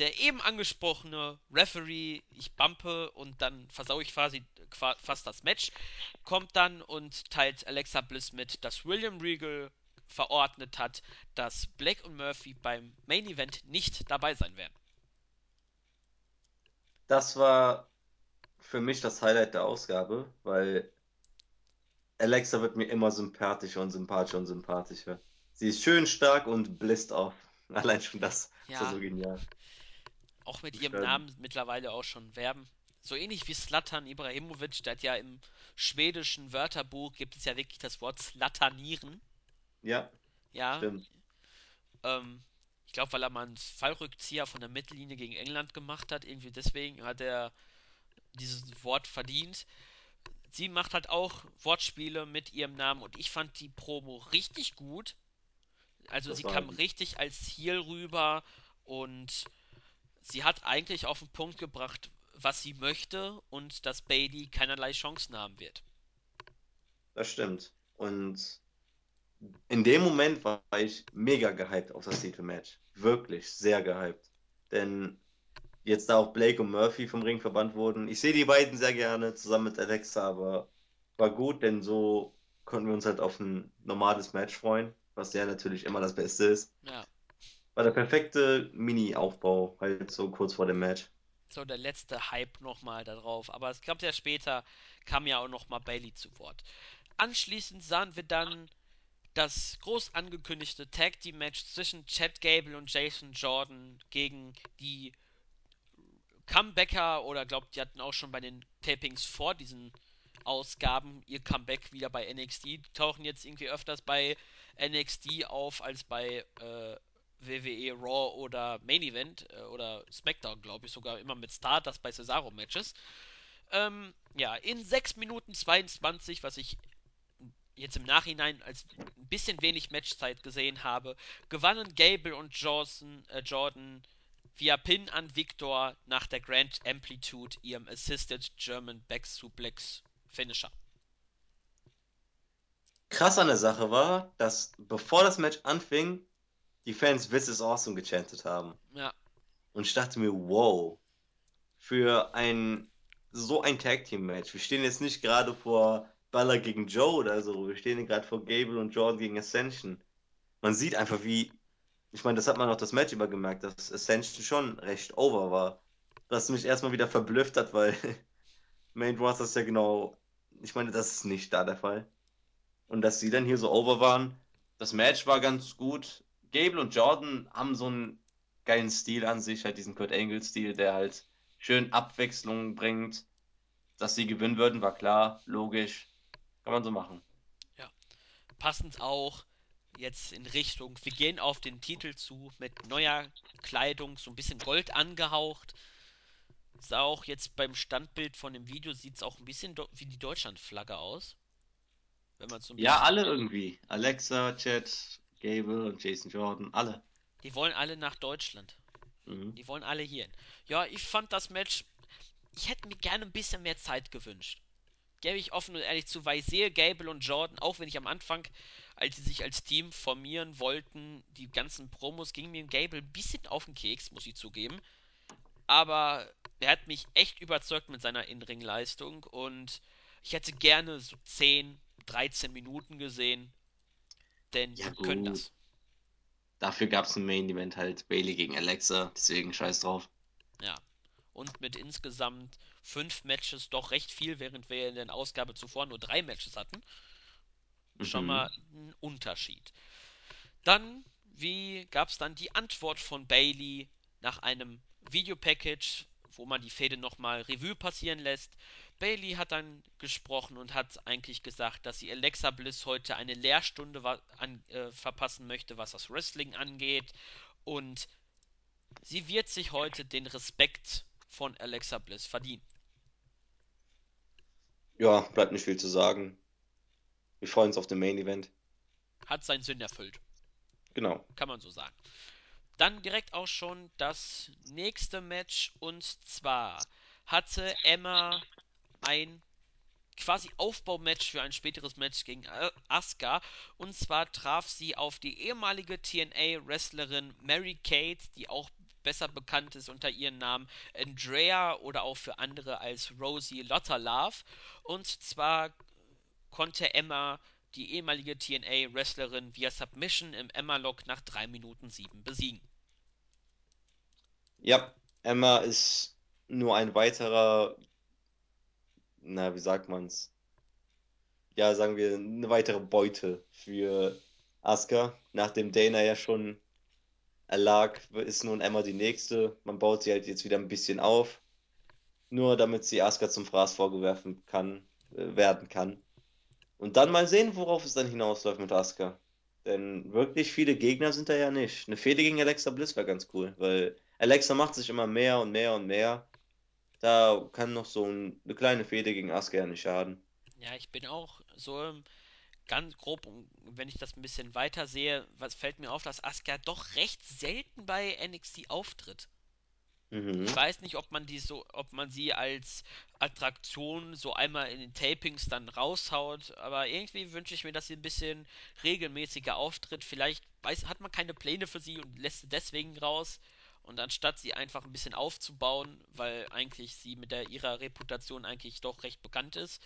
der eben angesprochene Referee, ich bumpe und dann versau ich quasi fast das Match, kommt dann und teilt Alexa Bliss mit, dass William Regal verordnet hat, dass Blake und Murphy beim Main Event nicht dabei sein werden. Das war für mich das Highlight der Ausgabe, weil Alexa wird mir immer sympathischer und sympathischer und sympathischer. Sie ist schön stark und bläst auf. Allein schon das ist ja Ja, so genial. Auch mit ihrem Beschreiben. Namen mittlerweile auch schon werben. So ähnlich wie Slatan Ibrahimovic, der hat ja im schwedischen Wörterbuch gibt es ja wirklich das Wort Slatanieren. Ja, Ja, stimmt. ähm, ich glaube, weil er mal einen Fallrückzieher von der Mittellinie gegen England gemacht hat, irgendwie deswegen hat er dieses Wort verdient. Sie macht halt auch Wortspiele mit ihrem Namen und ich fand die Promo richtig gut. Also sie Das war kam sie. richtig als Heel rüber und sie hat eigentlich auf den Punkt gebracht, was sie möchte und dass Bailey keinerlei Chancen haben wird. Das stimmt. Und in dem Moment war ich mega gehypt auf das Titelmatch. Wirklich sehr gehypt. Denn jetzt da auch Blake und Murphy vom Ring verbannt wurden. Ich sehe die beiden sehr gerne zusammen mit Alexa, aber war gut, denn so konnten wir uns halt auf ein normales Match freuen, was ja natürlich immer das Beste ist. Ja, War der perfekte Mini-Aufbau, halt so kurz vor dem Match. so der letzte Hype nochmal darauf. Aber es gab ja später, kam ja auch nochmal Bailey zu Wort. Anschließend sahen wir dann das groß angekündigte Tag Team Match zwischen Chad Gable und Jason Jordan gegen die Comebacker oder glaubt, die hatten auch schon bei den Tapings vor diesen Ausgaben ihr Comeback wieder bei NXT. Die tauchen jetzt irgendwie öfters bei NXT auf als bei äh, WWE Raw oder Main Event äh, oder SmackDown, glaube ich, sogar immer mit Stardust bei Cesaro-Matches. Ähm, ja, in 6 Minuten 22, was ich jetzt im Nachhinein als ein bisschen wenig Matchzeit gesehen habe, gewannen Gable und Jordan, äh, Jordan via Pin an Victor nach der Grand Amplitude ihrem Assisted German Back Suplex Finisher. Krass an der Sache war, dass bevor das Match anfing, die Fans This is awesome gechantet haben. Ja, Und ich dachte mir, wow, für ein so ein Tag Team Match. Wir stehen jetzt nicht gerade vor Balor gegen Joe oder so. Wir stehen gerade vor Gable und Jordan gegen Ascension. Man sieht einfach, wie, ich meine, das hat man auch das Match über gemerkt, dass Ascension schon recht over war. Was mich erstmal wieder verblüfft hat, weil Main Roster ist ja genau, ich meine, das ist nicht da der Fall. Und dass sie dann hier so over waren, das Match war ganz gut. Gable und Jordan haben so einen geilen Stil an sich, halt diesen Kurt Angle-Stil, der halt schön Abwechslung bringt. Dass sie gewinnen würden, war klar, logisch. Kann man so machen. Ja. Passend auch jetzt in Richtung, wir gehen auf den Titel zu mit neuer Kleidung, so ein bisschen Gold angehaucht. Ist auch jetzt beim Standbild von dem Video sieht es auch ein bisschen wie die Deutschlandflagge aus. Wenn man so ein Ja, alle irgendwie. Alexa, Chat, Gable und Jason Jordan, alle. Die wollen alle nach Deutschland. Mhm. Die wollen alle hier hin. Ja, ich fand das Match. Ich hätte mir gerne ein bisschen mehr Zeit gewünscht. Gebe ich offen und ehrlich zu, weil ich sehe Gable und Jordan, auch wenn ich am Anfang, als sie sich als Team formieren wollten, die ganzen Promos gingen mir Gable ein bisschen auf den Keks, muss ich zugeben. Aber er hat mich echt überzeugt mit seiner In-Ring-Leistung und ich hätte gerne so 10, 13 Minuten gesehen, denn Ja, können gut. das. Dafür gab es ein Main Event halt Bailey gegen Alexa, deswegen scheiß drauf. Ja. Und mit insgesamt fünf Matches doch recht viel, während wir in der Ausgabe zuvor nur drei Matches hatten. Schon Mhm. mal ein Unterschied. Dann, wie gab es dann die Antwort von Bailey nach einem Videopackage, wo man die Fäde nochmal Revue passieren lässt. Bailey hat dann gesprochen und hat eigentlich gesagt, dass sie Alexa Bliss heute eine Lehrstunde an, äh, verpassen möchte, was das Wrestling angeht. Und sie wird sich heute den Respekt von Alexa Bliss verdienen. Ja, bleibt nicht viel zu sagen. Wir freuen uns auf den Main Event. Hat seinen Sinn erfüllt. Genau. Kann man so sagen. Dann direkt auch schon das nächste Match und zwar hatte Emma ein quasi Aufbaumatch für ein späteres Match gegen Asuka und zwar traf sie auf die ehemalige TNA Wrestlerin Mary Kate, die auch besser bekannt ist unter ihrem Namen Andrea oder auch für andere als Rosie Lotterlove und zwar konnte Emma die ehemalige TNA Wrestlerin via Submission im Emma Lock nach 3 Minuten 7 besiegen. Ja, Emma ist nur ein weiterer, na, wie sagt man's? Ja, sagen wir, eine weitere Beute für Asuka. Nachdem Dana ja schon erlag, ist nun Emma die nächste. Man baut sie halt jetzt wieder ein bisschen auf. Nur damit sie Asuka zum Fraß vorgewerfen kann, äh, werden kann. Und dann mal sehen, worauf es dann hinausläuft mit Asuka. Denn wirklich viele Gegner sind da ja nicht. Eine Fehde gegen Alexa Bliss wäre ganz cool, weil Alexa macht sich immer mehr und mehr und mehr. Da kann noch so ein, eine kleine Fehde gegen Asuka ja nicht schaden. Ja, ich bin auch so ganz grob, wenn ich das ein bisschen weiter sehe, was fällt mir auf, dass Asuka doch recht selten bei NXT auftritt. Mhm. Ich weiß nicht, ob man die so, ob man sie als Attraktion so einmal in den Tapings dann raushaut, aber irgendwie wünsche ich mir, dass sie ein bisschen regelmäßiger auftritt. Vielleicht weiß, hat man keine Pläne für sie und lässt sie deswegen raus. Und anstatt sie einfach ein bisschen aufzubauen, weil eigentlich sie mit der, ihrer Reputation eigentlich doch recht bekannt ist,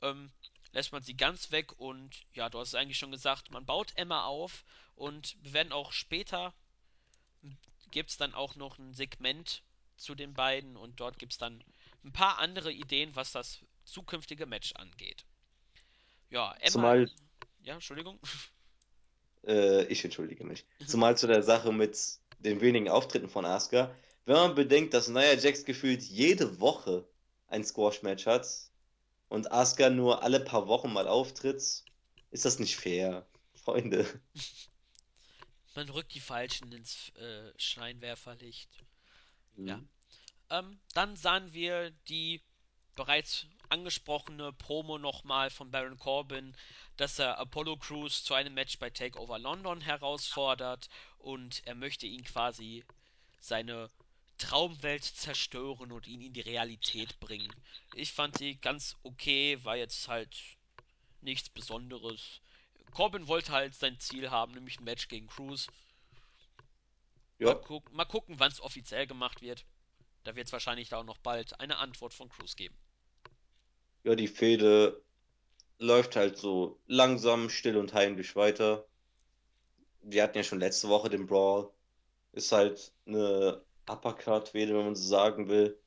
ähm, lässt man sie ganz weg und ja, du hast es eigentlich schon gesagt, man baut Emma auf und wir werden auch später gibt es dann auch noch ein Segment zu den beiden und dort gibt es dann ein paar andere Ideen, was das zukünftige Match angeht. Ja, Emma. Zumal, Ja, Entschuldigung. äh, ich entschuldige mich. Zumal zu der Sache mit den wenigen Auftritten von Asuka. Wenn man bedenkt, dass Nia Jax gefühlt jede Woche ein Squash-Match hat und Asuka nur alle paar Wochen mal auftritt, ist das nicht fair, Freunde. Man rückt die Falschen ins äh, Scheinwerferlicht. Ja. Mhm. Ähm, dann sahen wir die bereits angesprochene Promo nochmal von Baron Corbin, dass er Apollo Crews zu einem Match bei Takeover London herausfordert und er möchte ihn quasi seine Traumwelt zerstören und ihn in die Realität bringen. Ich fand die ganz okay, war jetzt halt nichts Besonderes. Corbin wollte halt sein Ziel haben, nämlich ein Match gegen Cruz. Mal, Ja, guck, mal gucken, wann es offiziell gemacht wird. Da wird es wahrscheinlich da auch noch bald eine Antwort von Cruz geben. ja, die Fehde läuft halt so langsam, still und heimlich weiter. Wir hatten ja schon letzte Woche den Brawl. Ist halt eine Uppercut-Fehde, wenn man so sagen will.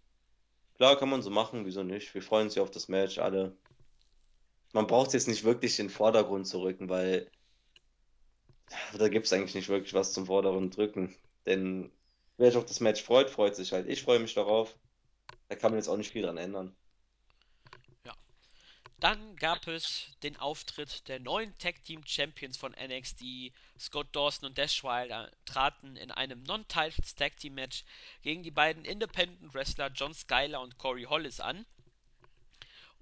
Klar, kann man so machen, wieso nicht? Wir freuen uns ja auf das Match, alle. Man braucht es jetzt nicht wirklich in den Vordergrund zu rücken, weil Da gibt es eigentlich nicht wirklich was zum vorderen Drücken. Denn wer sich auf das Match freut, freut sich halt. Ich freue mich darauf. Da kann man jetzt auch nicht viel dran ändern. Dann gab es den Auftritt der neuen Tag Team Champions von NXT. Scott Dawson und Dash Wilder traten in einem Non-Titles Tag Team Match gegen die beiden Independent Wrestler John Skyler und Corey Hollis an.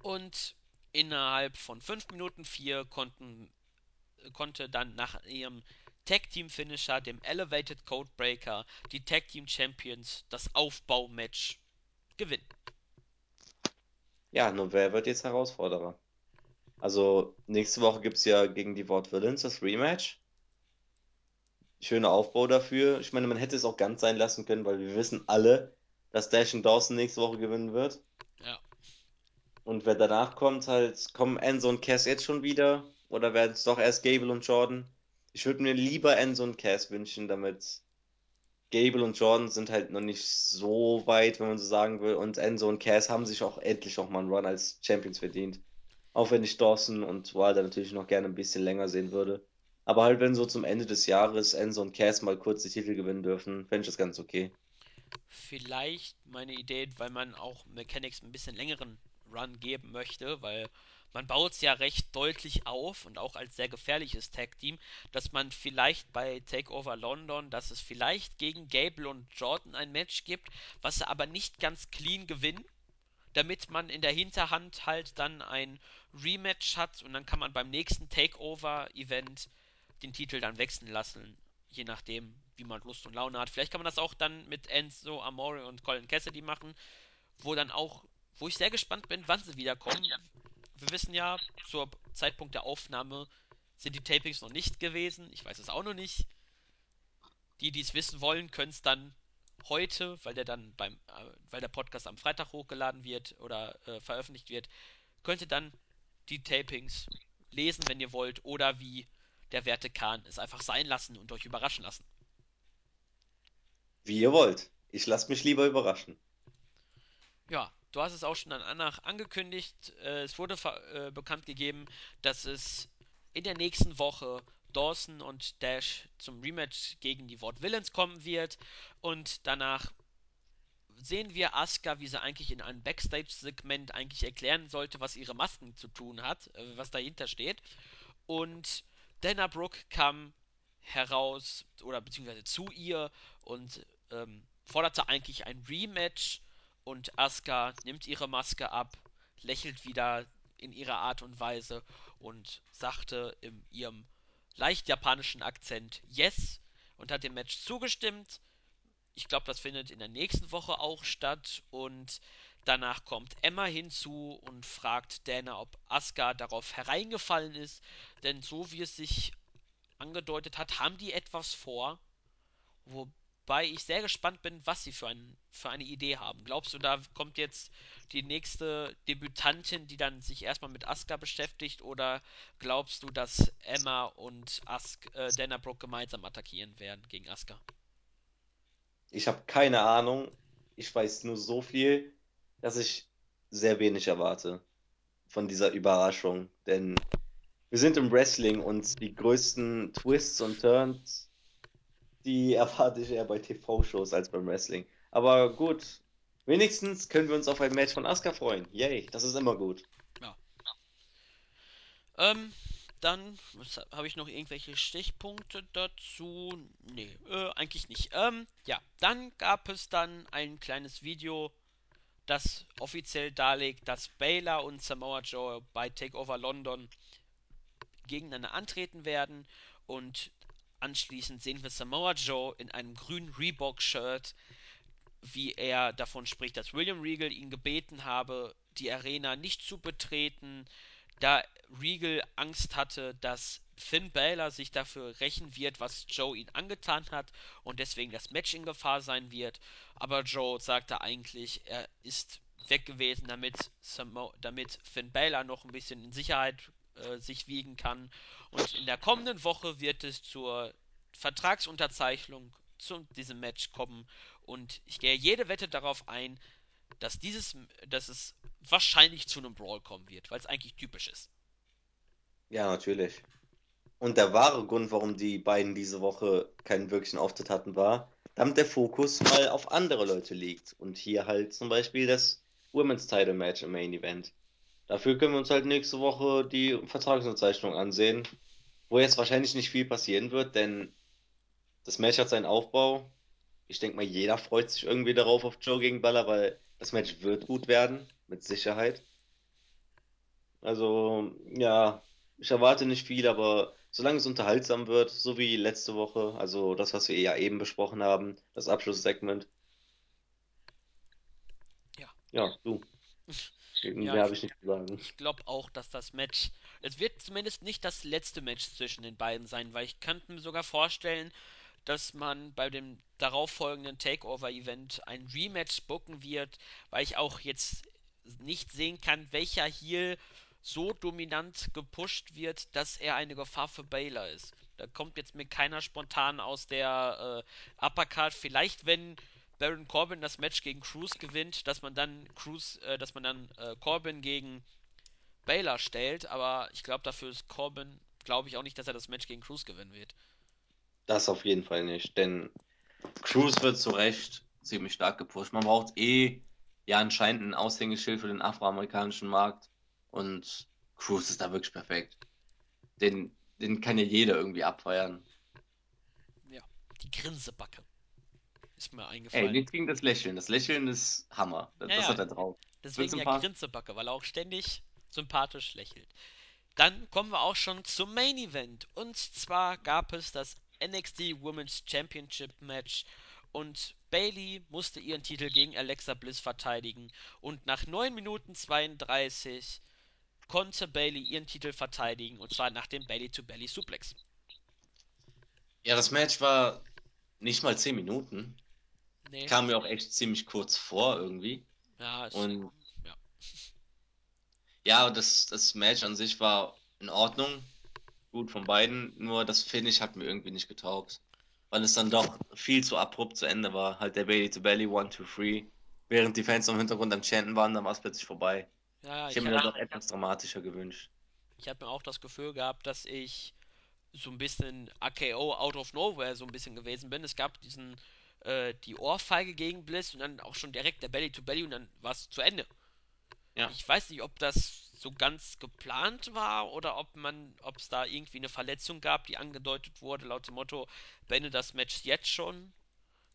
Und innerhalb von 5 Minuten 4 konnten, konnte dann nach ihrem Tag Team Finisher, dem Elevated Codebreaker, die Tag Team Champions das Aufbaumatch gewinnen. Ja, nur wer wird jetzt Herausforderer? Also, nächste Woche gibt es ja gegen die Ward Villains das Rematch. Schöner Aufbau dafür. Ich meine, man hätte es auch ganz sein lassen können, weil wir wissen alle, dass Dash und Dawson nächste Woche gewinnen wird. Ja. Und wer danach kommt, halt, kommen Enzo und Cass jetzt schon wieder? Oder werden es doch erst Gable und Jordan? Ich würde mir lieber Enzo und Cass wünschen, damit Gable und Jordan sind halt noch nicht so weit, wenn man so sagen will. Und Enzo und Cass haben sich auch endlich auch mal einen Run als Champions verdient. Auch wenn ich Dawson und Wilder natürlich noch gerne ein bisschen länger sehen würde. Aber halt, wenn so zum Ende des Jahres Enzo und Cass mal kurz die Titel gewinnen dürfen, fände ich das ganz okay. Vielleicht meine Idee, weil man auch Mechanics ein bisschen längeren Run geben möchte, weil man baut es ja recht deutlich auf und auch als sehr gefährliches Tag-Team, dass man vielleicht bei Takeover London, dass es vielleicht gegen Gable und Jordan ein Match gibt, was sie aber nicht ganz clean gewinnen, damit man in der Hinterhand halt dann ein Rematch hat und dann kann man beim nächsten Takeover-Event den Titel dann wechseln lassen, je nachdem, wie man Lust und Laune hat. Vielleicht kann man das auch dann mit Enzo Amore und Colin Cassidy machen, wo dann auch, wo ich sehr gespannt bin, wann sie wiederkommen. Wir wissen ja, zur Zeitpunkt der Aufnahme sind die Tapings noch nicht gewesen. Ich weiß es auch noch nicht. Die, die es wissen wollen, können es dann heute, weil der dann beim, äh, weil der Podcast am Freitag hochgeladen wird oder äh, veröffentlicht wird, könnt ihr dann die Tapings lesen, wenn ihr wollt, oder wie der werte Kahn es einfach sein lassen und euch überraschen lassen. Wie ihr wollt. Ich lasse mich lieber überraschen. Ja, du hast es auch schon danach angekündigt. Äh, es wurde äh, bekannt gegeben, dass es in der nächsten Woche Dawson und Dash zum Rematch gegen die Ward Villains kommen wird. Und danach sehen wir Asuka, wie sie eigentlich in einem Backstage-Segment eigentlich erklären sollte, was ihre Masken zu tun hat, äh, was dahinter steht. Und Dana Brooke kam heraus oder beziehungsweise zu ihr und ähm, forderte eigentlich ein Rematch und Asuka nimmt ihre Maske ab, lächelt wieder in ihrer Art und Weise und sagte in ihrem leicht japanischen Akzent Yes und hat dem Match zugestimmt. Ich glaube, das findet in der nächsten Woche auch statt und danach kommt Emma hinzu und fragt Dana, ob Asuka darauf hereingefallen ist, denn so wie es sich angedeutet hat, haben die etwas vor, wobei ich sehr gespannt bin, was sie für, ein, für eine Idee haben. Glaubst du, da kommt jetzt die nächste Debütantin, die dann sich erstmal mit Asuka beschäftigt, oder glaubst du, dass Emma und Ask, äh, Dana Brooke gemeinsam attackieren werden gegen Asuka? Ich habe keine Ahnung. Ich weiß nur so viel, dass ich sehr wenig erwarte von dieser Überraschung. Denn wir sind im Wrestling und die größten Twists und Turns, die erwarte ich eher bei TV-Shows als beim Wrestling. Aber gut, wenigstens können wir uns auf ein Match von Asuka freuen. Yay, das ist immer gut. Ja. Ähm, dann habe ich noch irgendwelche Stichpunkte dazu. Nee, äh, eigentlich nicht. Ähm, ja, dann gab es dann ein kleines Video, das offiziell darlegt, dass Baylor und Samoa Joe bei Takeover London gegeneinander antreten werden. Und anschließend sehen wir Samoa Joe in einem grünen Reebok-Shirt, wie er davon spricht, dass William Regal ihn gebeten habe, die Arena nicht zu betreten, da Regal Angst hatte, dass Finn Balor sich dafür rächen wird, was Joe ihn angetan hat und deswegen das Match in Gefahr sein wird. Aber Joe sagte eigentlich, er ist weg gewesen, damit, Samo damit Finn Balor noch ein bisschen in Sicherheit äh, sich wiegen kann. Und in der kommenden Woche wird es zur Vertragsunterzeichnung zu diesem Match kommen. Und ich gehe jede Wette darauf ein, dass dieses, dass es wahrscheinlich zu einem Brawl kommen wird, weil es eigentlich typisch ist. Ja, natürlich. Und der wahre Grund, warum die beiden diese Woche keinen wirklichen Auftritt hatten, war, damit der Fokus mal auf andere Leute liegt. Und hier halt zum Beispiel das Women's Title Match im Main Event. Dafür können wir uns halt nächste Woche die Vertragsunterzeichnung ansehen, wo jetzt wahrscheinlich nicht viel passieren wird, denn das Match hat seinen Aufbau. Ich denke mal, jeder freut sich irgendwie darauf auf Joe gegen Baller, weil das Match wird gut werden, mit Sicherheit. Also, ja, ich erwarte nicht viel, aber solange es unterhaltsam wird, so wie letzte Woche, also das, was wir ja eben besprochen haben, das Abschlusssegment. Ja. Ja, du. Ja, Mehr habe ich, ich nicht zu sagen. ich glaube auch, dass das Match. Es wird zumindest nicht das letzte Match zwischen den beiden sein, weil ich könnte mir sogar vorstellen, dass man bei dem darauffolgenden Takeover-Event ein Rematch booken wird, weil ich auch jetzt nicht sehen kann, welcher Heel so dominant gepusht wird, dass er eine Gefahr für Baylor ist. Da kommt jetzt mir keiner spontan aus der äh, Uppercard. Vielleicht, wenn Baron Corbin das Match gegen Cruz gewinnt, dass man dann Cruz, äh, dass man dann äh, Corbin gegen Baylor stellt, aber ich glaube, dafür ist Corbin, glaube ich auch nicht, dass er das Match gegen Cruz gewinnen wird. Das auf jeden Fall nicht, denn Cruz wird zu Recht ziemlich stark gepusht. Man braucht eh ja anscheinend ein Aushängeschild für den afroamerikanischen Markt und Cruz ist da wirklich perfekt. Den, den kann ja jeder irgendwie abfeiern. Ja, die Grinsebacke ist mir Ey, eingefallen. nichts gegen das Lächeln. Das Lächeln ist Hammer. Das, Ja, das hat er drauf. Deswegen ja sympathisch. Grinsebacke, weil er auch ständig sympathisch lächelt. Dann kommen wir auch schon zum Main Event. Und zwar gab es das NXT Women's Championship Match und Bailey musste ihren Titel gegen Alexa Bliss verteidigen. Und nach 9 Minuten 32 konnte Bailey ihren Titel verteidigen und zwar nach dem Bailey-to-Bailey Suplex. Ja, das Match war nicht mal 10 Minuten. Nee, Kam mir auch echt ziemlich kurz vor irgendwie. ja, es, Und ja, ja, das, das Match an sich war in Ordnung. Gut von beiden. Nur das Finish hat mir irgendwie nicht getaugt. Weil es dann doch viel zu abrupt zu Ende war. Halt der Bailey to Bailey, one, two, three. Während die Fans im Hintergrund am Chanten waren, dann war es plötzlich vorbei. ja, Ich ich hätte habe mir da doch etwas dramatischer gewünscht. ich hab mir auch das Gefühl gehabt, dass ich so ein bisschen AKO out of nowhere so ein bisschen gewesen bin. Es gab diesen äh, die Ohrfeige gegen Bliss und dann auch schon direkt der Belly to Belly und dann war es zu Ende. Ja. Ich weiß nicht, ob das so ganz geplant war oder ob man, ob es da irgendwie eine Verletzung gab, die angedeutet wurde, laut dem Motto, beende das Match jetzt schon,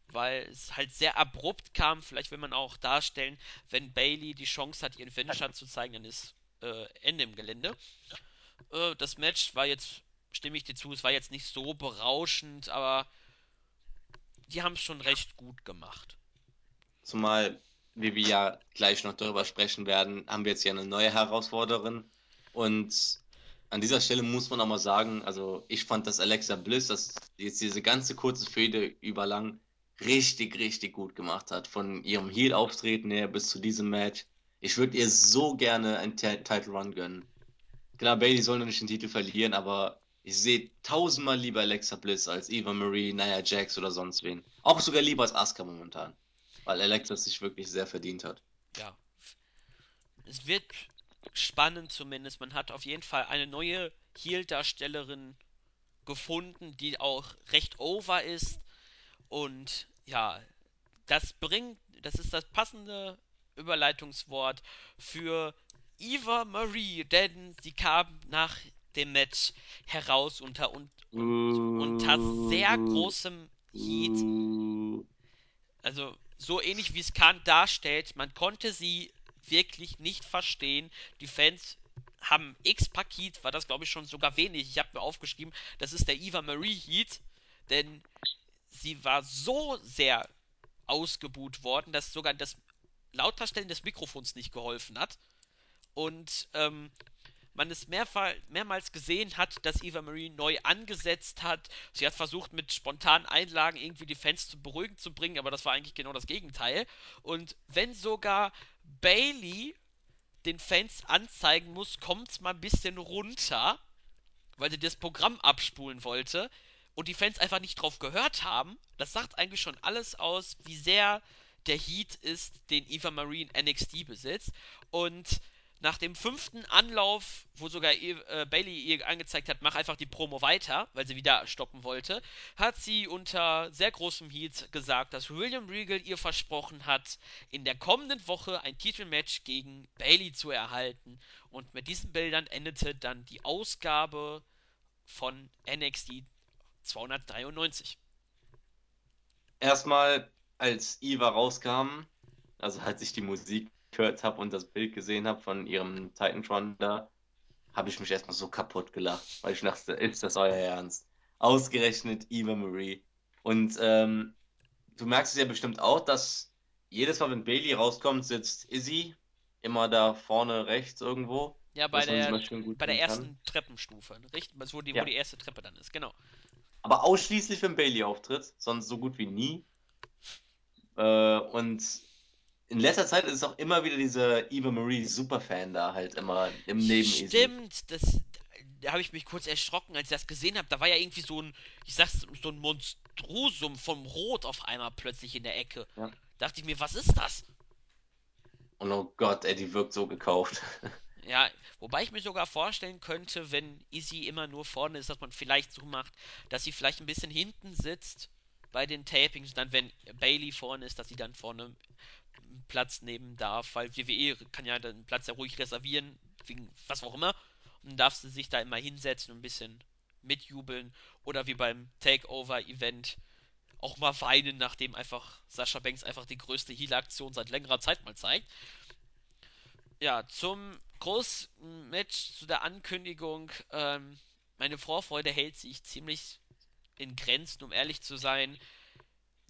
weil es halt sehr abrupt kam. Vielleicht will man auch darstellen, wenn Bailey die Chance hat, ihren Finisher zu zeigen, dann ist äh, Ende im Gelände. Äh, das Match war jetzt, stimme ich dir zu, es war jetzt nicht so berauschend, aber die haben es schon recht gut gemacht. Zumal, wie wir ja gleich noch darüber sprechen werden, haben wir jetzt ja eine neue Herausforderin. Und an dieser Stelle muss man auch mal sagen, also ich fand, dass Alexa Bliss das jetzt diese ganze kurze Fehde überlang richtig, richtig gut gemacht hat. Von ihrem Heel-Auftreten her bis zu diesem Match. Ich würde ihr so gerne einen T Title Run gönnen. Klar, Bailey soll noch nicht den Titel verlieren, aber ich sehe tausendmal lieber Alexa Bliss als Eva Marie, Nia Jax oder sonst wen. Auch sogar lieber als Asuka momentan. Weil Alexa sich wirklich sehr verdient hat. Ja, es wird spannend zumindest. Man hat auf jeden Fall eine neue Heel-Darstellerin gefunden, die auch recht over ist. Und ja, das bringt, das ist das passende Überleitungswort für Eva Marie, denn sie kam nach dem Match heraus unter, un, un, unter sehr großem Heat. Also so ähnlich wie es Khan darstellt, man konnte sie wirklich nicht verstehen. Die Fans haben X-Paket, war das glaube ich schon sogar wenig. Ich habe mir aufgeschrieben, das ist der Eva Marie Heat, denn sie war so sehr ausgebuht worden, dass sogar das Lauterstellen des Mikrofons nicht geholfen hat. Und ähm, man es mehrfach, mehrmals gesehen hat, dass Eva Marie neu angesetzt hat. Sie hat versucht, mit spontanen Einlagen irgendwie die Fans zu beruhigen zu bringen, aber das war eigentlich genau das Gegenteil. Und wenn sogar Bailey den Fans anzeigen muss, kommt's mal ein bisschen runter, weil sie das Programm abspulen wollte und die Fans einfach nicht drauf gehört haben, das sagt eigentlich schon alles aus, wie sehr der Heat ist, den Eva Marie in NXT besitzt. Und nach dem fünften Anlauf, wo sogar äh, Bailey ihr angezeigt hat, mach einfach die Promo weiter, weil sie wieder stoppen wollte, hat sie unter sehr großem Heat gesagt, dass William Regal ihr versprochen hat, in der kommenden Woche ein Titelmatch gegen Bailey zu erhalten. Und mit diesen Bildern endete dann die Ausgabe von NXT 293. Erstmal, als Eva rauskam, also als ich die Musik gehört habe und das Bild gesehen habe von ihrem Titantron da, habe ich mich erstmal so kaputt gelacht, weil ich dachte, ist das euer Ernst? Ausgerechnet Eva Marie. Und ähm, du merkst es ja bestimmt auch, dass jedes Mal, wenn Bailey rauskommt, sitzt Izzy immer da vorne rechts irgendwo. Ja, bei der, bei der ersten kann. Treppenstufe. Richtig, wo die, ja. wo die erste Treppe dann ist, genau. Aber ausschließlich, wenn Bailey auftritt, sonst so gut wie nie. Äh, und in letzter Zeit ist auch immer wieder dieser Eva Marie Superfan da halt immer im Neben. Stimmt, das, da habe ich mich kurz erschrocken, als ich das gesehen habe. Da war ja irgendwie so ein, ich sag's, so ein Monstrosum vom Rot auf einmal plötzlich in der Ecke. Ja. Dachte ich mir, was ist das? Und oh Gott, ey, die wirkt so gekauft. Ja, wobei ich mir sogar vorstellen könnte, wenn Izzy immer nur vorne ist, dass man vielleicht so macht, dass sie vielleicht ein bisschen hinten sitzt bei den Tapings und dann, wenn Bailey vorne ist, dass sie dann vorne Platz nehmen darf, weil WWE kann ja den Platz ja ruhig reservieren, wegen was auch immer. Und darf sie sich da immer hinsetzen und ein bisschen mitjubeln. Oder wie beim Takeover-Event auch mal weinen, nachdem einfach Sascha Banks einfach die größte Heal-Aktion seit längerer Zeit mal zeigt. Ja, zum großen Match, zu der Ankündigung. Ähm, meine Vorfreude hält sich ziemlich in Grenzen, um ehrlich zu sein.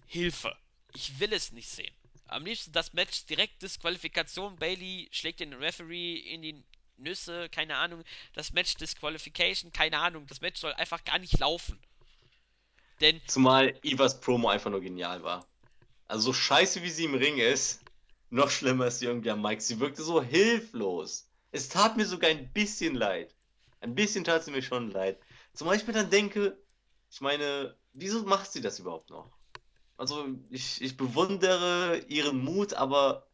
Hilfe. Ich will es nicht sehen. Am liebsten das Match direkt Disqualifikation. Bailey schlägt den Referee in die Nüsse, keine Ahnung. Das Match Disqualification, keine Ahnung. Das Match soll einfach gar nicht laufen. Denn. Zumal Ivas Promo einfach nur genial war. Also so scheiße wie sie im Ring ist, noch schlimmer ist sie irgendwie am Mike. Sie wirkte so hilflos. Es tat mir sogar ein bisschen leid. Ein bisschen tat sie mir schon leid. Ich mir dann denke, ich meine, wieso macht sie das überhaupt noch? Also ich, ich bewundere ihren Mut, aber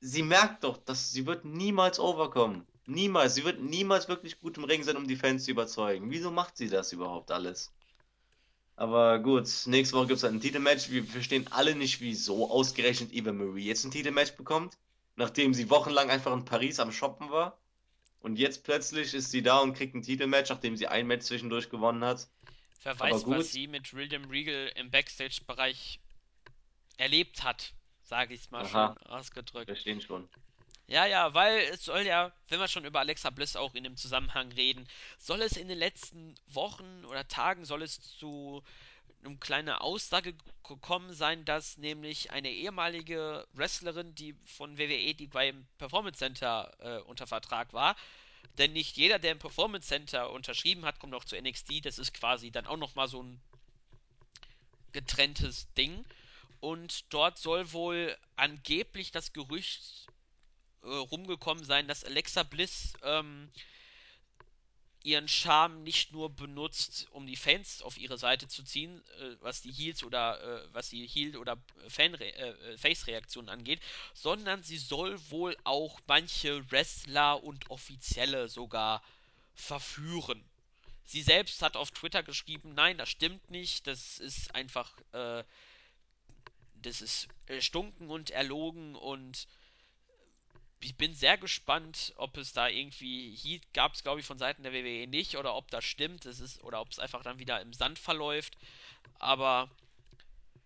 sie merkt doch, dass sie wird niemals overkommen. Niemals. Sie wird niemals wirklich gut im Ring sein, um die Fans zu überzeugen. Wieso macht sie das überhaupt alles? Aber gut, nächste Woche gibt es halt ein Titelmatch. Wir verstehen alle nicht, wieso ausgerechnet Eva Marie jetzt ein Titelmatch bekommt, nachdem sie wochenlang einfach in Paris am Shoppen war. Und jetzt plötzlich ist sie da und kriegt ein Titelmatch, nachdem sie ein Match zwischendurch gewonnen hat. Wer weiß, was sie mit William Regal im Backstage-Bereich erlebt hat, sage ich es mal Aha, schön ausgedrückt. Verstehen schon. Ja, ja, weil es soll ja, wenn wir schon über Alexa Bliss auch in dem Zusammenhang reden, soll es in den letzten Wochen oder Tagen soll es zu eine kleine Aussage gekommen sein, dass nämlich eine ehemalige Wrestlerin, die von WWE, die beim Performance Center äh, unter Vertrag war, denn nicht jeder, der im Performance Center unterschrieben hat, kommt auch zu NXT. Das ist quasi dann auch nochmal so ein getrenntes Ding. Und dort soll wohl angeblich das Gerücht äh, rumgekommen sein, dass Alexa Bliss ähm, ihren Charme nicht nur benutzt, um die Fans auf ihre Seite zu ziehen, äh, was die Heels oder äh, was die Heel oder Fan äh, Face Reaktionen angeht, sondern sie soll wohl auch manche Wrestler und Offizielle sogar verführen. Sie selbst hat auf Twitter geschrieben, nein, das stimmt nicht, das ist einfach äh, das ist äh, stunken und erlogen und ich bin sehr gespannt, ob es da irgendwie Heat gab es, glaube ich, von Seiten der WWE nicht oder ob das stimmt. Es ist, oder ob es einfach dann wieder im Sand verläuft. Aber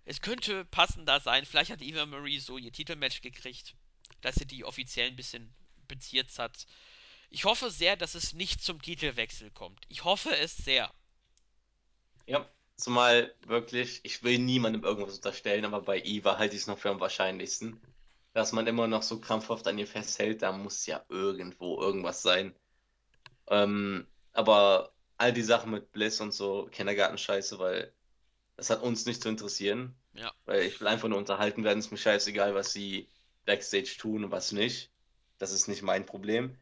es könnte passender sein. Vielleicht hat Eva Marie so ihr Titelmatch gekriegt, dass sie die offiziell ein bisschen beziert hat. Ich hoffe sehr, dass es nicht zum Titelwechsel kommt. Ich hoffe es sehr. Ja, zumal wirklich, ich will niemandem irgendwas unterstellen, aber bei Eva halte ich es noch für am wahrscheinlichsten dass man immer noch so krampfhaft an ihr festhält, da muss ja irgendwo irgendwas sein. Ähm, aber all die Sachen mit Bliss und so, Kindergartenscheiße, weil das hat uns nicht zu interessieren. Ja. Weil ich will einfach nur unterhalten werden, ist mir scheißegal, was sie Backstage tun und was nicht. Das ist nicht mein Problem.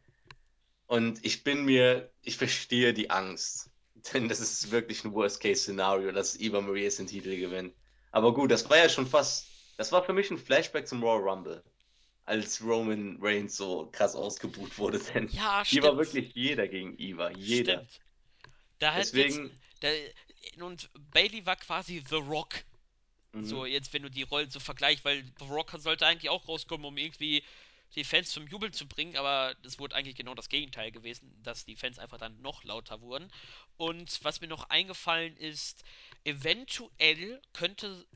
Und ich bin mir, ich verstehe die Angst. Denn das ist wirklich ein Worst-Case-Szenario, dass Eva Marie den Titel gewinnt. Aber gut, das war ja schon fast das war für mich ein Flashback zum Royal Rumble. als Roman Reigns so krass ausgebucht wurde, denn Ja, hier war stimmt. wirklich jeder gegen Eva, jeder. Stimmt. Da hat jetzt. Deswegen, Da, und Bailey war quasi The Rock. So, mhm, jetzt, wenn du die Rollen so vergleichst, weil The Rock sollte eigentlich auch rauskommen, um irgendwie die Fans zum Jubeln zu bringen, aber das wurde eigentlich genau das Gegenteil gewesen, dass die Fans einfach dann noch lauter wurden. Und was mir noch eingefallen ist, eventuell könnte,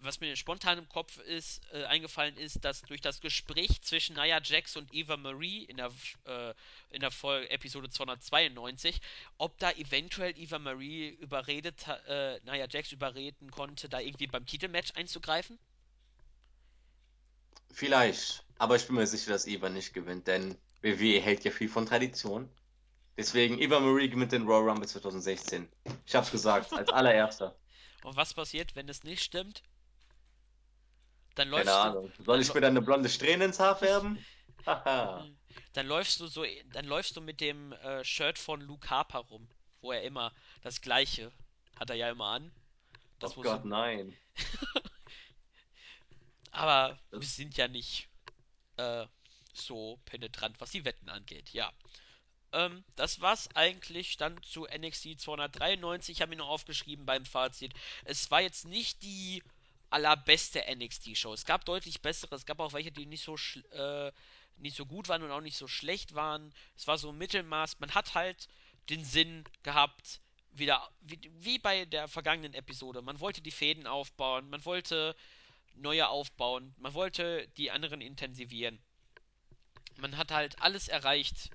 was mir spontan im Kopf ist, äh, eingefallen ist, dass durch das Gespräch zwischen Nia Jax und Eva Marie in der, äh, in der Folge Episode 292, ob da eventuell Eva Marie überredet, äh, Nia Jax überreden konnte, da irgendwie beim Titelmatch einzugreifen. vielleicht. Aber ich bin mir sicher, dass Eva nicht gewinnt, denn WWE hält ja viel von Tradition. Deswegen, Eva Marie gewinnt den Royal Rumble 2016. Ich hab's gesagt, als allererster. Und was passiert, wenn es nicht stimmt? Dann Keine läufst du, Ahnung. Soll dann, ich mir dann eine blonde Strähne ins Haar färben? Haha. dann läufst du so, dann läufst du mit dem äh, Shirt von Luke Harper rum, wo er immer das gleiche hat er ja immer an. Oh Das so, Gott, nein. aber wir Das, sind ja nicht äh, so penetrant, was die Wetten angeht. Ja, Ähm, das war's eigentlich dann zu NXT 293. Ich habe mir noch aufgeschrieben beim Fazit. Es war jetzt nicht die allerbeste NXT-Show. Es gab deutlich bessere. Es gab auch welche, die nicht so äh, nicht so gut waren und auch nicht so schlecht waren. Es war so Mittelmaß. Man hat halt den Sinn gehabt, wieder wie, wie bei der vergangenen Episode. Man wollte die Fäden aufbauen, man wollte neue aufbauen, man wollte die anderen intensivieren. Man hat halt alles erreicht,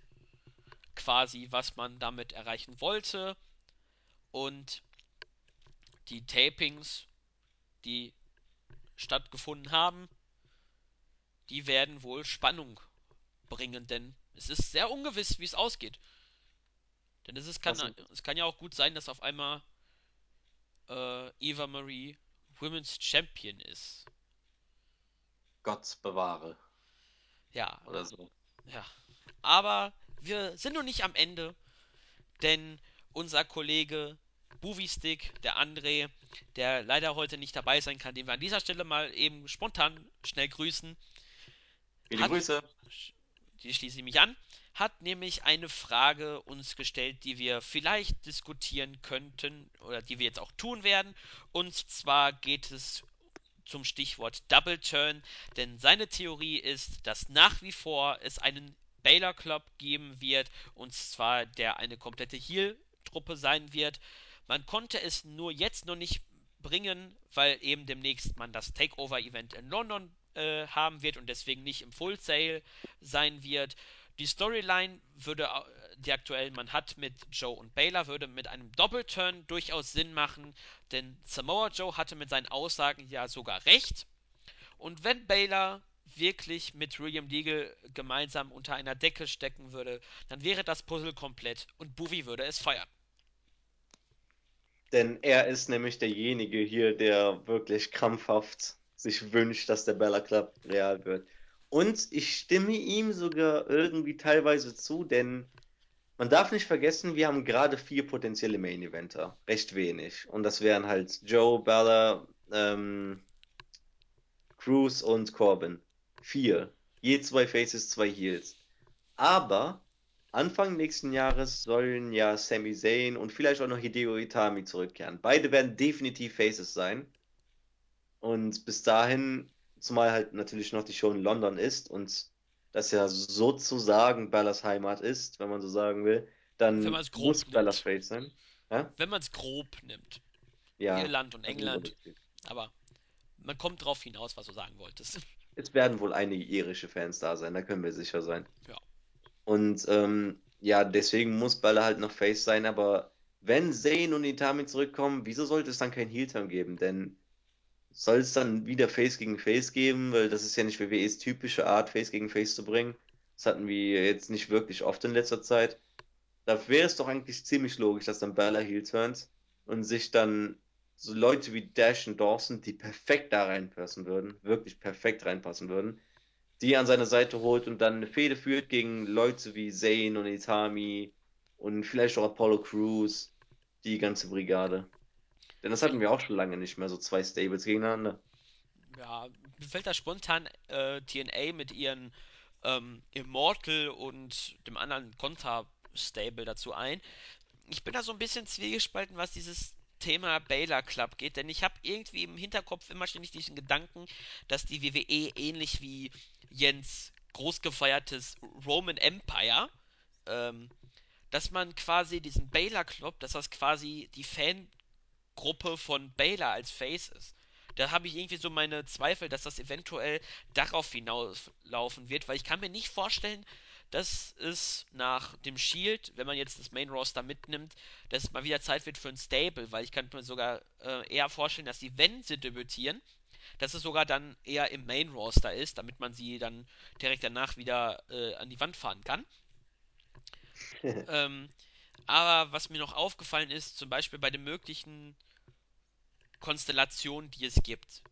quasi, was man damit erreichen wollte. Und die Tapings, die stattgefunden haben, die werden wohl Spannung bringen, denn es ist sehr ungewiss, wie es ausgeht. Denn es, ist, kann, es kann ja auch gut sein, dass auf einmal äh, Eva Marie Women's Champion ist. Gott bewahre. Ja, Oder so. ja. Aber wir sind noch nicht am Ende, denn unser Kollege Buvistick, der André, der leider heute nicht dabei sein kann, den wir an dieser Stelle mal eben spontan schnell grüßen, Viele hat, Grüße. die schließe ich mich an, hat nämlich eine Frage uns gestellt, die wir vielleicht diskutieren könnten oder die wir jetzt auch tun werden. Und zwar geht es zum Stichwort Double Turn, denn seine Theorie ist, dass nach wie vor es einen Baylor Club geben wird, und zwar der eine komplette Heal-Truppe sein wird. Man konnte es nur jetzt noch nicht bringen, weil eben demnächst man das Takeover-Event in London äh, haben wird und deswegen nicht im Full Sale sein wird. Die Storyline würde, die aktuell man hat mit Joe und Baylor, würde mit einem Doppelturn durchaus Sinn machen, denn Samoa Joe hatte mit seinen Aussagen ja sogar recht. Und wenn Baylor wirklich mit William Deagle gemeinsam unter einer Decke stecken würde, dann wäre das Puzzle komplett und Bowie würde es feiern. Denn er ist nämlich derjenige hier, der wirklich krampfhaft sich wünscht, dass der Bella Club real wird. Und ich stimme ihm sogar irgendwie teilweise zu, denn man darf nicht vergessen, wir haben gerade vier potenzielle Main Eventer. Recht wenig. Und das wären halt Joe, Bella, ähm, Cruz und Corbin. Vier. Je zwei Faces, zwei Heels. Aber Anfang nächsten Jahres sollen ja Sami Zayn und vielleicht auch noch Hideo Itami zurückkehren. Beide werden definitiv Faces sein. Und bis dahin, zumal halt natürlich noch die Show in London ist und das ja sozusagen Bellas Heimat ist, wenn man so sagen will, dann es muss nimmt. Face sein. Ja? Wenn man es grob nimmt. Ja, Irland und England. Aber man kommt drauf hinaus, was du sagen wolltest. Es werden wohl einige irische Fans da sein, da können wir sicher sein. ja. Und ähm, ja, deswegen muss Bella halt noch Face sein, aber wenn Zayn und Itami zurückkommen, wieso sollte es dann kein Heel-Turn geben? Denn soll es dann wieder Face gegen Face geben? Weil das ist ja nicht WWEs typische Art, Face gegen Face zu bringen. Das hatten wir jetzt nicht wirklich oft in letzter Zeit. Da wäre es doch eigentlich ziemlich logisch, dass dann Bella Heel turnt und sich dann so Leute wie Dash und Dawson, die perfekt da reinpassen würden, wirklich perfekt reinpassen würden, die an seine Seite holt und dann eine Fehde führt gegen Leute wie Zayn und Itami und vielleicht auch Apollo Crews, die ganze Brigade. Denn das hatten wir auch schon lange nicht mehr, so zwei Stables gegeneinander. Ja, mir fällt da spontan äh, TNA mit ihren ähm, Immortal und dem anderen Konter-Stable dazu ein. Ich bin da so ein bisschen zwiegespalten, was dieses Thema Baylor Club geht, denn ich habe irgendwie im Hinterkopf immer ständig diesen Gedanken, dass die WWE ähnlich wie Jens großgefeiertes Roman Empire, ähm, dass man quasi diesen Baylor Club, dass das quasi die Fan Gruppe von Baylor als Face ist. Da habe ich irgendwie so meine Zweifel, dass das eventuell darauf hinauslaufen wird, weil ich kann mir nicht vorstellen, dass es nach dem Shield, wenn man jetzt das Main Roster mitnimmt, dass es mal wieder Zeit wird für ein Stable, weil ich kann mir sogar äh, eher vorstellen, dass sie, wenn sie debütieren, dass es sogar dann eher im Main Roster ist, damit man sie dann direkt danach wieder äh, an die Wand fahren kann. Ähm, aber was mir noch aufgefallen ist, zum Beispiel bei den möglichen Konstellationen, die es gibt.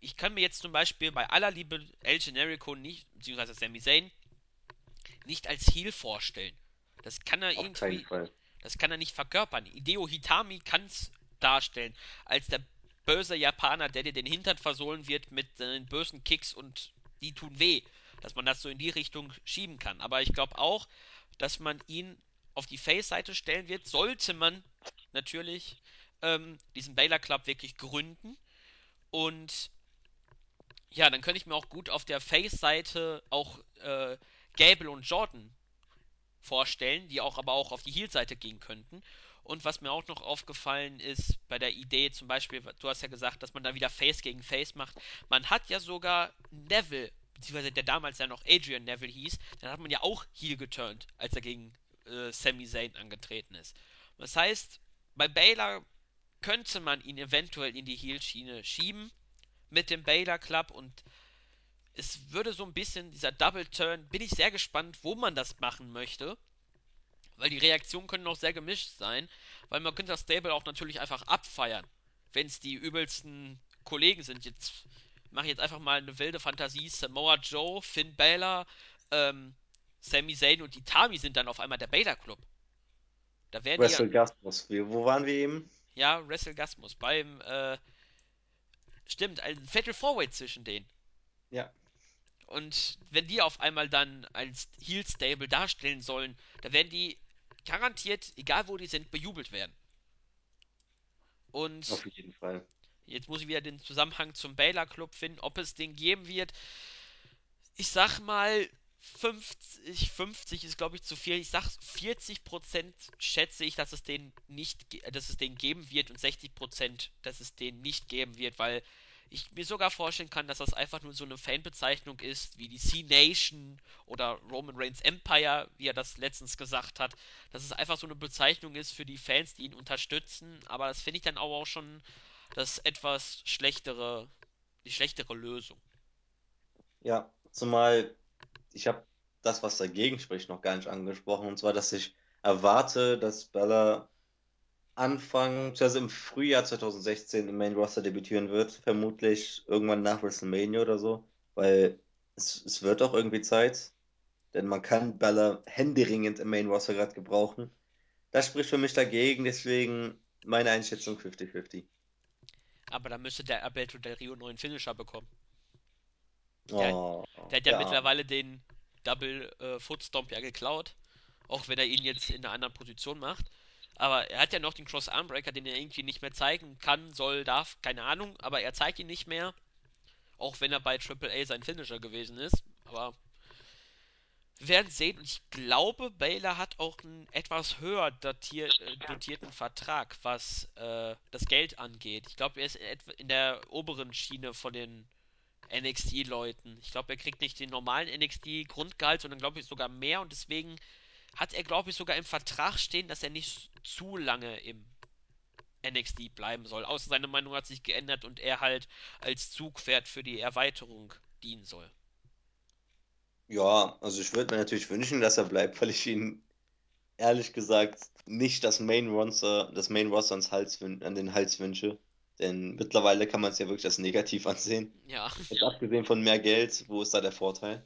Ich kann mir jetzt zum Beispiel bei aller Liebe El Generico nicht, beziehungsweise Sami Zayn, nicht als Heal vorstellen. Das kann er Auf irgendwie, das kann er nicht verkörpern. Hideo Hitami kann es darstellen, als der böse Japaner, der dir den Hintern versohlen wird mit seinen bösen Kicks und die tun weh. Dass man das so in die Richtung schieben kann. Aber ich glaube auch, dass man ihn auf die Face-Seite stellen wird, sollte man natürlich ähm, diesen Baylor Club wirklich gründen. Und ja, dann könnte ich mir auch gut auf der Face-Seite auch äh, Gable und Jordan vorstellen, die auch aber auch auf die Heel-Seite gehen könnten. Und was mir auch noch aufgefallen ist bei der Idee, zum Beispiel, du hast ja gesagt, dass man dann wieder Face gegen Face macht. Man hat ja sogar Neville, beziehungsweise der damals ja noch Adrian Neville hieß, dann hat man ja auch Heel geturnt, als er gegen äh, Sami Zayn angetreten ist. Das heißt, bei Baylor könnte man ihn eventuell in die Heel-Schiene schieben mit dem Baylor Club und es würde so ein bisschen dieser Double Turn, bin ich sehr gespannt, wo man das machen möchte, weil die Reaktionen können auch sehr gemischt sein, weil man könnte das Stable auch natürlich einfach abfeiern, wenn es die übelsten Kollegen sind. Jetzt mache ich jetzt einfach mal eine wilde Fantasie, Samoa Joe, Finn Balor, ähm, Sami Zayn und Itami sind dann auf einmal der Baylor Club. Da werden die Wrestle Gasmus. Wo waren wir eben? ja, Wrestlegasmus beim, äh, stimmt, ein Fatal Four zwischen denen. Ja, Und wenn die auf einmal dann als Heel Stable darstellen sollen, da werden die garantiert, egal wo die sind, bejubelt werden. Und auf jeden Fall. jetzt muss ich wieder den Zusammenhang zum Baylor Club finden, ob es den geben wird. Ich sag mal 50, 50 ist glaube ich zu viel. Ich sag 40% schätze ich, dass es den nicht, dass es den geben wird und 60%, dass es den nicht geben wird, weil ich mir sogar vorstellen kann, dass das einfach nur so eine Fanbezeichnung ist, wie die C-Nation oder Roman Reigns Empire, wie er das letztens gesagt hat. Dass es einfach so eine Bezeichnung ist für die Fans, die ihn unterstützen. Aber das finde ich dann auch schon das etwas schlechtere, die schlechtere Lösung. Ja, zumal ich habe das, was dagegen spricht, noch gar nicht angesprochen. Und zwar, dass ich erwarte, dass Bella Anfang, also im Frühjahr 2016 im Main Roster debütieren wird. Vermutlich irgendwann nach WrestleMania oder so. Weil es, es wird auch irgendwie Zeit. Denn man kann Bella händeringend im Main Roster gerade gebrauchen. Das spricht für mich dagegen, deswegen meine Einschätzung 50-50. Aber da müsste der Alberto Del Rio einen neuen Finisher bekommen. Der, Oh, der hat ja Arme. mittlerweile den Double äh, Footstomp ja geklaut. Auch wenn er ihn jetzt in einer anderen Position macht. Aber er hat ja noch den Cross Armbreaker, den er irgendwie nicht mehr zeigen kann, soll, darf, keine Ahnung. Aber er zeigt ihn nicht mehr. Auch wenn er bei Triple A sein Finisher gewesen ist. Aber wir werden sehen. Und ich glaube, Baylor hat auch einen etwas höher datier, äh, dotierten Vertrag, was äh, das Geld angeht. Ich glaube, er ist in der oberen Schiene von den NXT-Leuten. Ich glaube, er kriegt nicht den normalen NXT-Grundgehalt, sondern glaube ich sogar mehr. Und deswegen hat er, glaube ich, sogar im Vertrag stehen, dass er nicht zu lange im NXT bleiben soll. Außer seine Meinung hat sich geändert und er halt als Zugpferd für die Erweiterung dienen soll. Ja, also ich würde mir natürlich wünschen, dass er bleibt, weil ich ihn ehrlich gesagt nicht das Main Roster, das Main Roster ans Hals, an den Hals wünsche. Denn mittlerweile kann man es ja wirklich als negativ ansehen. Ja, Jetzt abgesehen von mehr Geld, wo ist da der Vorteil?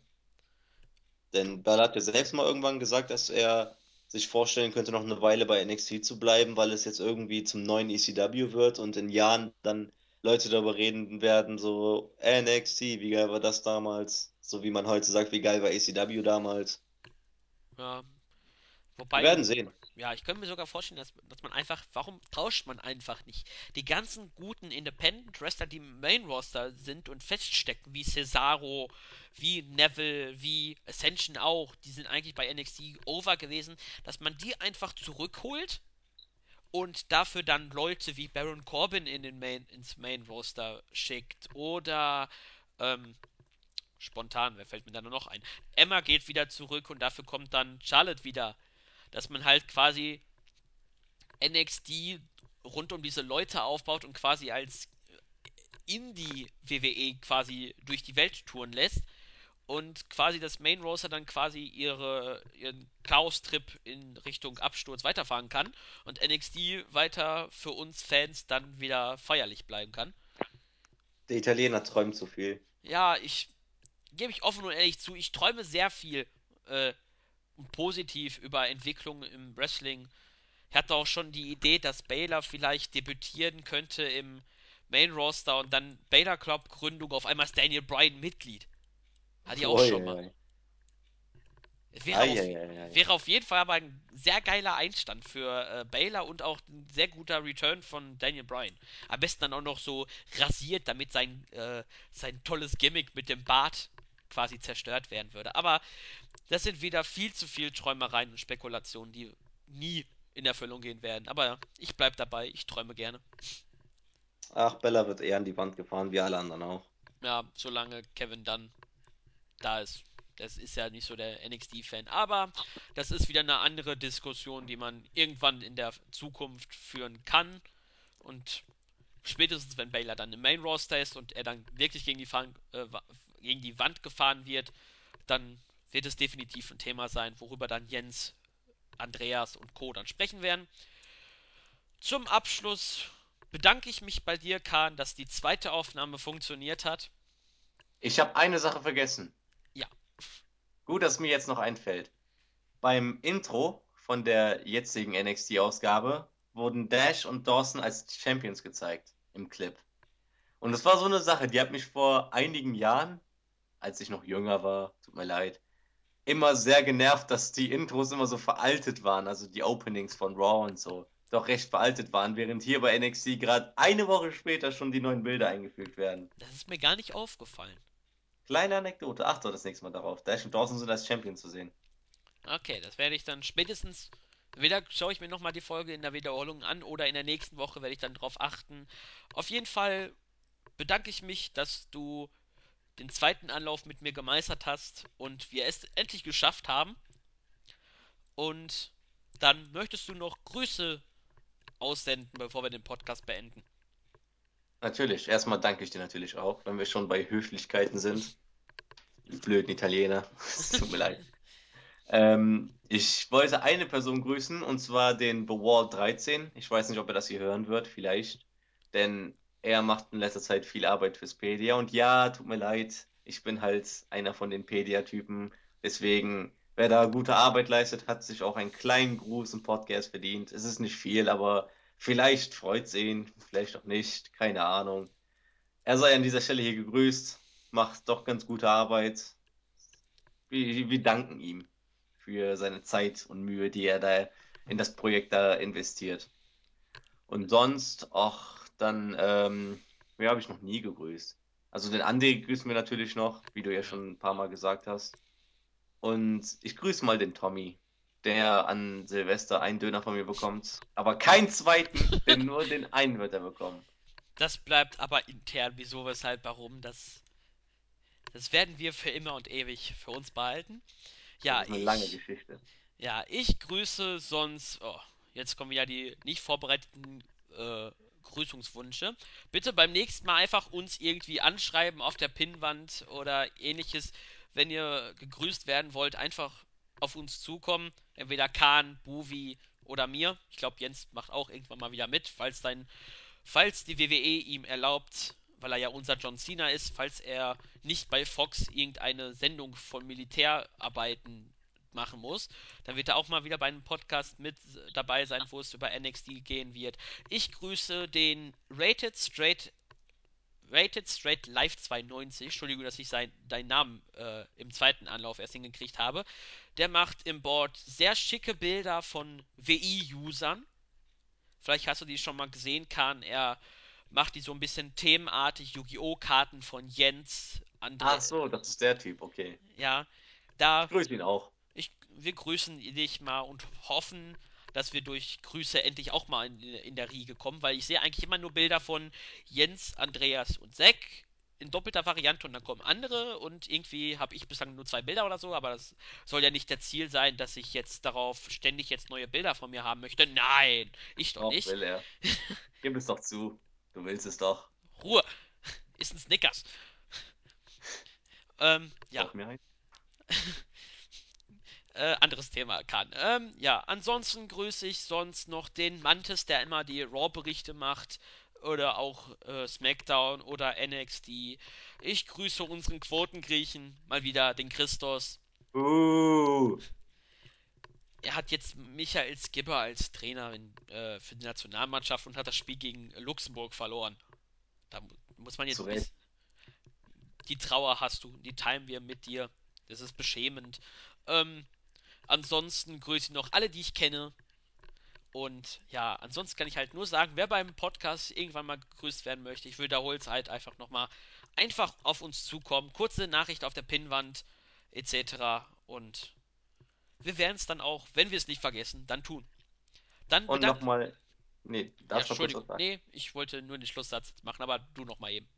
Denn Bella hat ja selbst mal irgendwann gesagt, dass er sich vorstellen könnte, noch eine Weile bei NXT zu bleiben, weil es jetzt irgendwie zum neuen ECW wird und in Jahren dann Leute darüber reden werden, so NXT, wie geil war das damals? So wie man heute sagt, wie geil war ACW damals. Ja, Wir wobei, werden sehen. Ja, ich könnte mir sogar vorstellen, dass, dass man einfach, warum tauscht man einfach nicht? Die ganzen guten Independent Wrestler, die im Main Roster sind und feststecken, wie Cesaro, wie Neville, wie Ascension auch, die sind eigentlich bei NXT over gewesen, dass man die einfach zurückholt und dafür dann Leute wie Baron Corbin in den Main, ins Main Roster schickt oder ähm, spontan, wer fällt mir da nur noch ein? Emma geht wieder zurück und dafür kommt dann Charlotte wieder. Dass man halt quasi NXT rund um diese Leute aufbaut und quasi als Indie-WWE quasi durch die Welt touren lässt und quasi das Main Roster dann quasi ihre, ihren Chaos-Trip in Richtung Absturz weiterfahren kann und NXT weiter für uns Fans dann wieder feierlich bleiben kann. Der Italiener träumt zu viel. Ja, ich gebe ich offen und ehrlich zu, ich träume sehr viel äh, positiv über Entwicklungen im Wrestling. Ich hatte auch schon die Idee, dass Baylor vielleicht debütieren könnte im Main Roster und dann Baylor Club Gründung auf einmal ist Daniel Bryan Mitglied. Hatte ich auch Oi, schon mal. Wäre auf, wäre auf jeden Fall aber ein sehr geiler Einstand für äh, Baylor und auch ein sehr guter Return von Daniel Bryan. Am besten dann auch noch so rasiert, damit sein, äh, sein tolles Gimmick mit dem Bart quasi zerstört werden würde. Aber das sind wieder viel zu viel Träumereien und Spekulationen, die nie in Erfüllung gehen werden. Aber ich bleib dabei, ich träume gerne. Ach, Bella wird eher an die Wand gefahren, wie alle anderen auch. Ja, solange Kevin dann da ist. Das ist ja nicht so der NXT-Fan. Aber das ist wieder eine andere Diskussion, die man irgendwann in der Zukunft führen kann. Und spätestens, wenn Baylor dann im Main Roster ist und er dann wirklich gegen die, Fahren, äh, gegen die Wand gefahren wird, dann wird es definitiv ein Thema sein, worüber dann Jens, Andreas und Co. dann sprechen werden. Zum Abschluss bedanke ich mich bei dir, Kahn, dass die zweite Aufnahme funktioniert hat. Ich habe eine Sache vergessen. Ja. Gut, dass mir jetzt noch einfällt. Beim Intro von der jetzigen NXT-Ausgabe wurden Dash und Dawson als Champions gezeigt im Clip. Und das war so eine Sache, die hat mich vor einigen Jahren, als ich noch jünger war, tut mir leid, immer sehr genervt, dass die Intros immer so veraltet waren, also die Openings von Raw und so, doch recht veraltet waren, während hier bei NXT gerade eine Woche später schon die neuen Bilder eingefügt werden. Das ist mir gar nicht aufgefallen. Kleine Anekdote, achte das nächste Mal darauf. Dash und Dawson sind als Champion zu sehen. Okay, das werde ich dann spätestens. Entweder schaue ich mir nochmal die Folge in der Wiederholung an oder in der nächsten Woche werde ich dann drauf achten. Auf jeden Fall bedanke ich mich, dass du den zweiten Anlauf mit mir gemeistert hast und wir es endlich geschafft haben. Und dann möchtest du noch Grüße aussenden, bevor wir den Podcast beenden. Natürlich, erstmal danke ich dir natürlich auch, wenn wir schon bei Höflichkeiten sind. Die blöden Italiener. Es tut mir leid. Ähm, ich wollte eine Person grüßen, und zwar den The Wall 13. Ich weiß nicht, ob er das hier hören wird, vielleicht. Denn er macht in letzter Zeit viel Arbeit fürs Pedia. Und ja, tut mir leid, ich bin halt einer von den Pedia-Typen. Deswegen, wer da gute Arbeit leistet, hat sich auch einen kleinen Gruß im Podcast verdient. Es ist nicht viel, aber vielleicht freut es ihn, vielleicht auch nicht, keine Ahnung. Er sei an dieser Stelle hier gegrüßt, macht doch ganz gute Arbeit. Wir, wir danken ihm für seine Zeit und Mühe, die er da in das Projekt da investiert. Und sonst, ach, dann, ähm, wer habe ich noch nie gegrüßt? Also den Andi grüßen wir natürlich noch, wie du ja schon ein paar Mal gesagt hast. Und ich grüße mal den Tommy, der an Silvester einen Döner von mir bekommt, aber keinen zweiten, denn nur den einen wird er bekommen. Das bleibt aber intern, wieso, weshalb, warum. Das, das werden wir für immer und ewig für uns behalten. Das Ja, ist eine lange ich Geschichte. Ja, ich grüße sonst. Oh, jetzt kommen ja die nicht vorbereiteten äh, Grüßungswünsche. Bitte beim nächsten Mal einfach uns irgendwie anschreiben auf der Pinnwand oder ähnliches. Wenn ihr gegrüßt werden wollt, einfach auf uns zukommen. Entweder Kahn, Buvi oder mir. Ich glaube, Jens macht auch irgendwann mal wieder mit, falls sein, falls die WWE ihm erlaubt, weil er ja unser John Cena ist, falls er nicht bei Fox irgendeine Sendung von Militärarbeiten machen muss, dann wird er auch mal wieder bei einem Podcast mit dabei sein, wo es über NXT gehen wird. Ich grüße den Rated Straight Rated Straight Live 92. Entschuldigung, dass ich sein, deinen Namen äh, im zweiten Anlauf erst hingekriegt habe. Der macht im Board sehr schicke Bilder von WI-Usern. Vielleicht hast du die schon mal gesehen, Kahn. Er macht die so ein bisschen themenartig. Yu-Gi-Oh! Karten von Jens, Ach André. so, das ist der Typ, okay. Ja, Ich da grüße ihn auch. Wir grüßen dich mal und hoffen, dass wir durch Grüße endlich auch mal in, in der Riege kommen, weil ich sehe eigentlich immer nur Bilder von Jens, Andreas und Zack in doppelter Variante und dann kommen andere und irgendwie habe ich bislang nur zwei Bilder oder so, aber das soll ja nicht der Ziel sein, dass ich jetzt darauf ständig jetzt neue Bilder von mir haben möchte. Nein, ich doch Doch, nicht. will er. Gib es doch zu. Du willst es doch. Ruhe, ist ein Snickers. Ähm, ja, Auch mir ein. Äh, anderes Thema kann. Ähm, ja, ansonsten grüße ich sonst noch den Mantis, der immer die Raw-Berichte macht. Oder auch äh, SmackDown oder NXT. Ich grüße unseren Quotengriechen, mal wieder den Christos. Uh, Er hat jetzt Michael Skipper als Trainer in, äh, für die Nationalmannschaft und hat das Spiel gegen Luxemburg verloren. Da mu muss man jetzt bis. Die Trauer hast du, die teilen wir mit dir. Das ist beschämend. Ähm, ansonsten grüße ich noch alle, die ich kenne. Und ja, ansonsten kann ich halt nur sagen, wer beim Podcast irgendwann mal gegrüßt werden möchte, ich wiederhole es halt einfach nochmal, einfach auf uns zukommen, kurze Nachricht auf der Pinnwand etc. Und wir werden es dann auch, wenn wir es nicht vergessen, dann tun. Dann Und nochmal. Nee, Ja, darfst kurz Entschuldigung. sagen? Nee, ich wollte nur den Schlusssatz machen, aber du nochmal eben.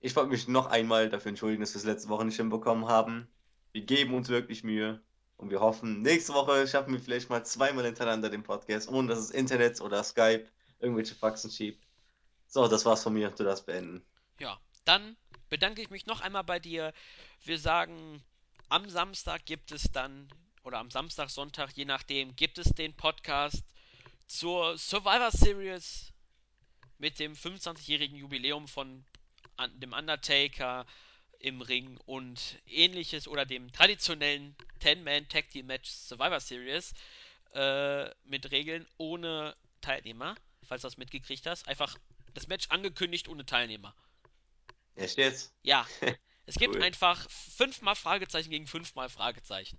Ich wollte mich noch einmal dafür entschuldigen, dass wir es letzte Woche nicht hinbekommen haben. Wir geben uns wirklich Mühe und wir hoffen, nächste Woche schaffen wir vielleicht mal zweimal hintereinander den Podcast, ohne dass es Internet oder Skype irgendwelche Faxen schiebt. So, das war's von mir. Du darfst beenden. Ja, dann bedanke ich mich noch einmal bei dir. Wir sagen, am Samstag gibt es dann, oder am Samstag, Sonntag, je nachdem, gibt es den Podcast zur Survivor Series mit dem 25-jährigen Jubiläum von dem Undertaker im Ring und ähnliches oder dem traditionellen 10-Man Tag Team Match Survivor Series äh, mit Regeln ohne Teilnehmer, falls du das mitgekriegt hast. Einfach das Match angekündigt ohne Teilnehmer. Echt jetzt? Ja, es gibt Cool. einfach fünfmal Fragezeichen gegen fünfmal Fragezeichen.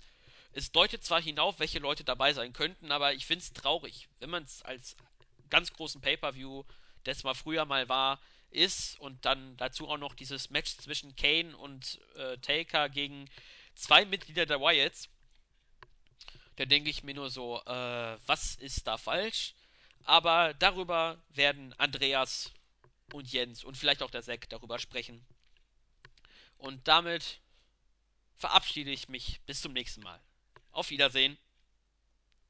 Es deutet zwar hinauf, welche Leute dabei sein könnten, aber ich finde es traurig, wenn man es als ganz großen Pay-Per-View, das mal früher mal war, ist und dann dazu auch noch dieses Match zwischen Kane und äh, Taker gegen zwei Mitglieder der Wyatts, da denke ich mir nur so, äh, was ist da falsch? Aber darüber werden Andreas und Jens und vielleicht auch der Zack darüber sprechen. Und damit verabschiede ich mich bis zum nächsten Mal. Auf Wiedersehen.